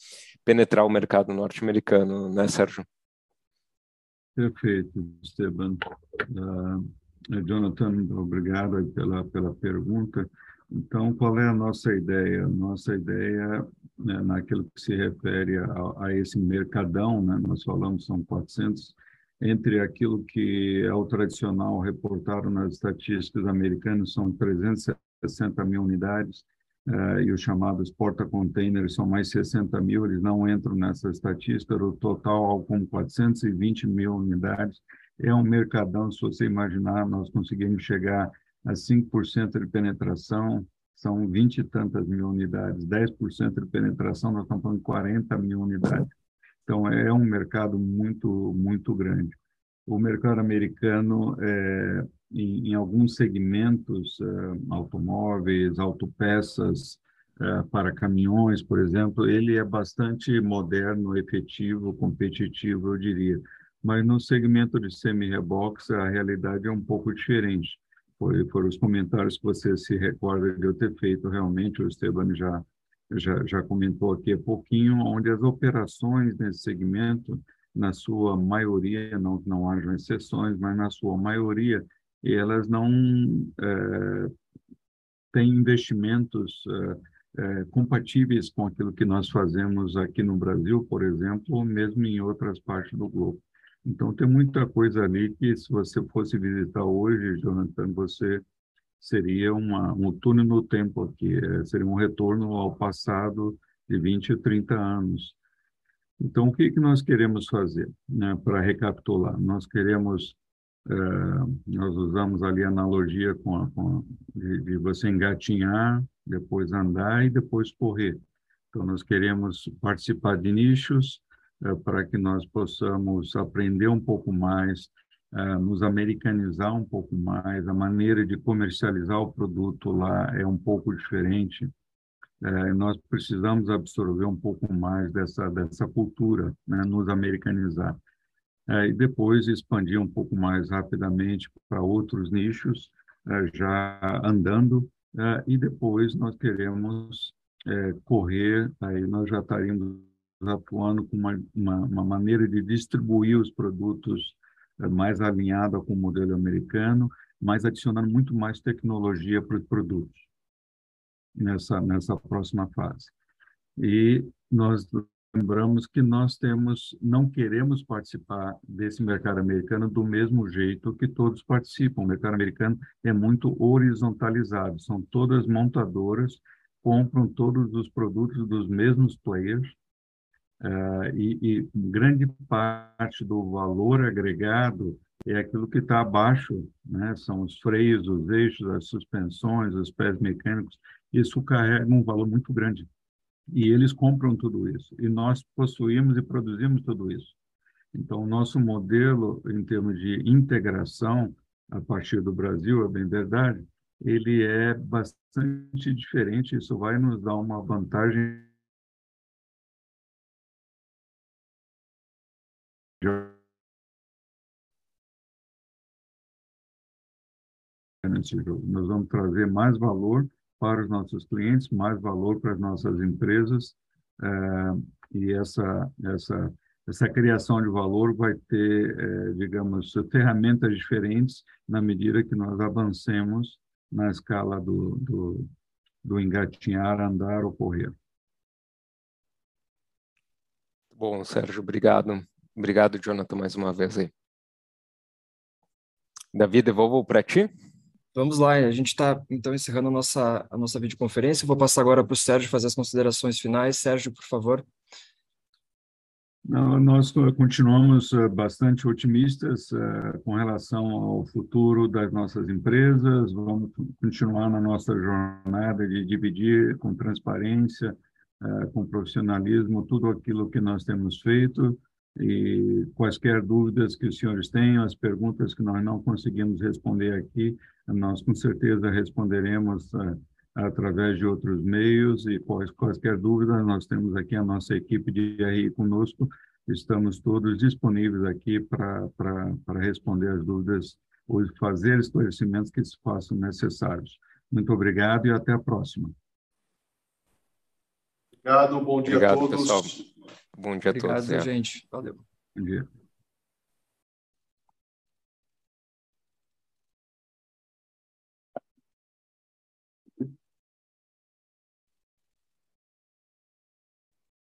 penetrar o mercado norte-americano, né, Sérgio? Perfeito, Esteban. Uh, Jonathan, obrigado pela, pela pergunta. Então, qual é a nossa ideia? Nossa ideia, né, naquilo que se refere a, a, esse mercadão, né, nós falamos são 400, entre aquilo que é o tradicional reportado nas estatísticas americanas, são 360 mil unidades, uh, e os chamados porta-containers são mais 60 mil, eles não entram nessa estatística, o total como 420 mil unidades. É um mercadão, se você imaginar, nós conseguimos chegar a 5% de penetração, são 20 e tantas mil unidades, 10% de penetração, nós estamos falando de 40 mil unidades. Então, é um mercado muito, muito grande. O mercado americano, é, em, em, alguns segmentos, é, automóveis, autopeças, é, para caminhões, por exemplo, ele é bastante moderno, efetivo, competitivo, eu diria. Mas no segmento de semi-reboques, a realidade é um pouco diferente. Foi, foram os comentários que você se recorda de eu ter feito realmente, o Esteban já, já, já comentou aqui há pouquinho, onde as operações nesse segmento, na sua maioria, não, não hajam exceções, mas na sua maioria, elas não é, têm investimentos é, é, compatíveis com aquilo que nós fazemos aqui no Brasil, por exemplo, ou mesmo em outras partes do globo. Então, tem muita coisa ali que, se você fosse visitar hoje, Jonathan, você seria uma, um túnel no tempo aqui, é, seria um retorno ao passado de 20 a 30 anos. Então, o que, que nós queremos fazer, né, para recapitular? Nós queremos, é, nós usamos ali a analogia com, a, com a, de, de você engatinhar, depois andar e depois correr. Então, nós queremos participar de nichos, para que nós possamos aprender um pouco mais, é, nos americanizar um pouco mais, a maneira de comercializar o produto lá é um pouco diferente. É, nós precisamos absorver um pouco mais dessa, dessa cultura, né, nos americanizar. É, e depois expandir um pouco mais rapidamente para outros nichos, é, já andando, é, e depois nós queremos correr, aí nós já estaríamos atuando com uma, uma, uma maneira de distribuir os produtos eh, mais alinhada com o modelo americano, mas adicionando muito mais tecnologia para os produtos nessa, nessa próxima fase. E nós lembramos que nós temos, não queremos participar desse mercado americano do mesmo jeito que todos participam. O mercado americano é muito horizontalizado, são todas montadoras, compram todos os produtos dos mesmos players, Uh, e, e, grande parte do valor agregado é aquilo que está abaixo, né? são os freios, os eixos, as suspensões, os pés mecânicos. Isso carrega um valor muito grande. E eles compram tudo isso. E nós possuímos e produzimos tudo isso. Então, o nosso modelo, em termos de integração, a partir do Brasil, é bem verdade, ele é bastante diferente. Isso vai nos dar uma vantagem Nós vamos trazer mais valor para os nossos clientes, mais valor para as nossas empresas, é, e essa, essa, essa criação de valor vai ter, é, digamos, ferramentas diferentes na medida que nós avancemos na escala do, do, do engatinhar, andar ou correr. Bom, Sérgio, obrigado. Obrigado, Jonathan, mais uma vez aí. Davi, devolvo para ti. Vamos lá, a gente está então encerrando a nossa, a nossa videoconferência. Vou passar agora para o Sérgio fazer as considerações finais. Sérgio, por favor. Nós continuamos eh, bastante otimistas uh, com relação ao futuro das nossas empresas. Vamos continuar na nossa jornada de dividir com transparência, com profissionalismo, tudo aquilo que nós temos feito e quaisquer dúvidas que os senhores tenham, as perguntas que nós não conseguimos responder aqui, nós com certeza responderemos uh, através de outros meios e quais, quaisquer dúvidas, nós temos aqui a nossa equipe de RI conosco, estamos todos disponíveis aqui para responder as dúvidas ou fazer esclarecimentos que se façam necessários. Muito obrigado e até a próxima. Obrigado, bom dia obrigado, a todos. Pessoal. Bom dia Obrigado, a todos. Obrigado, né? gente. Valeu. Bom dia.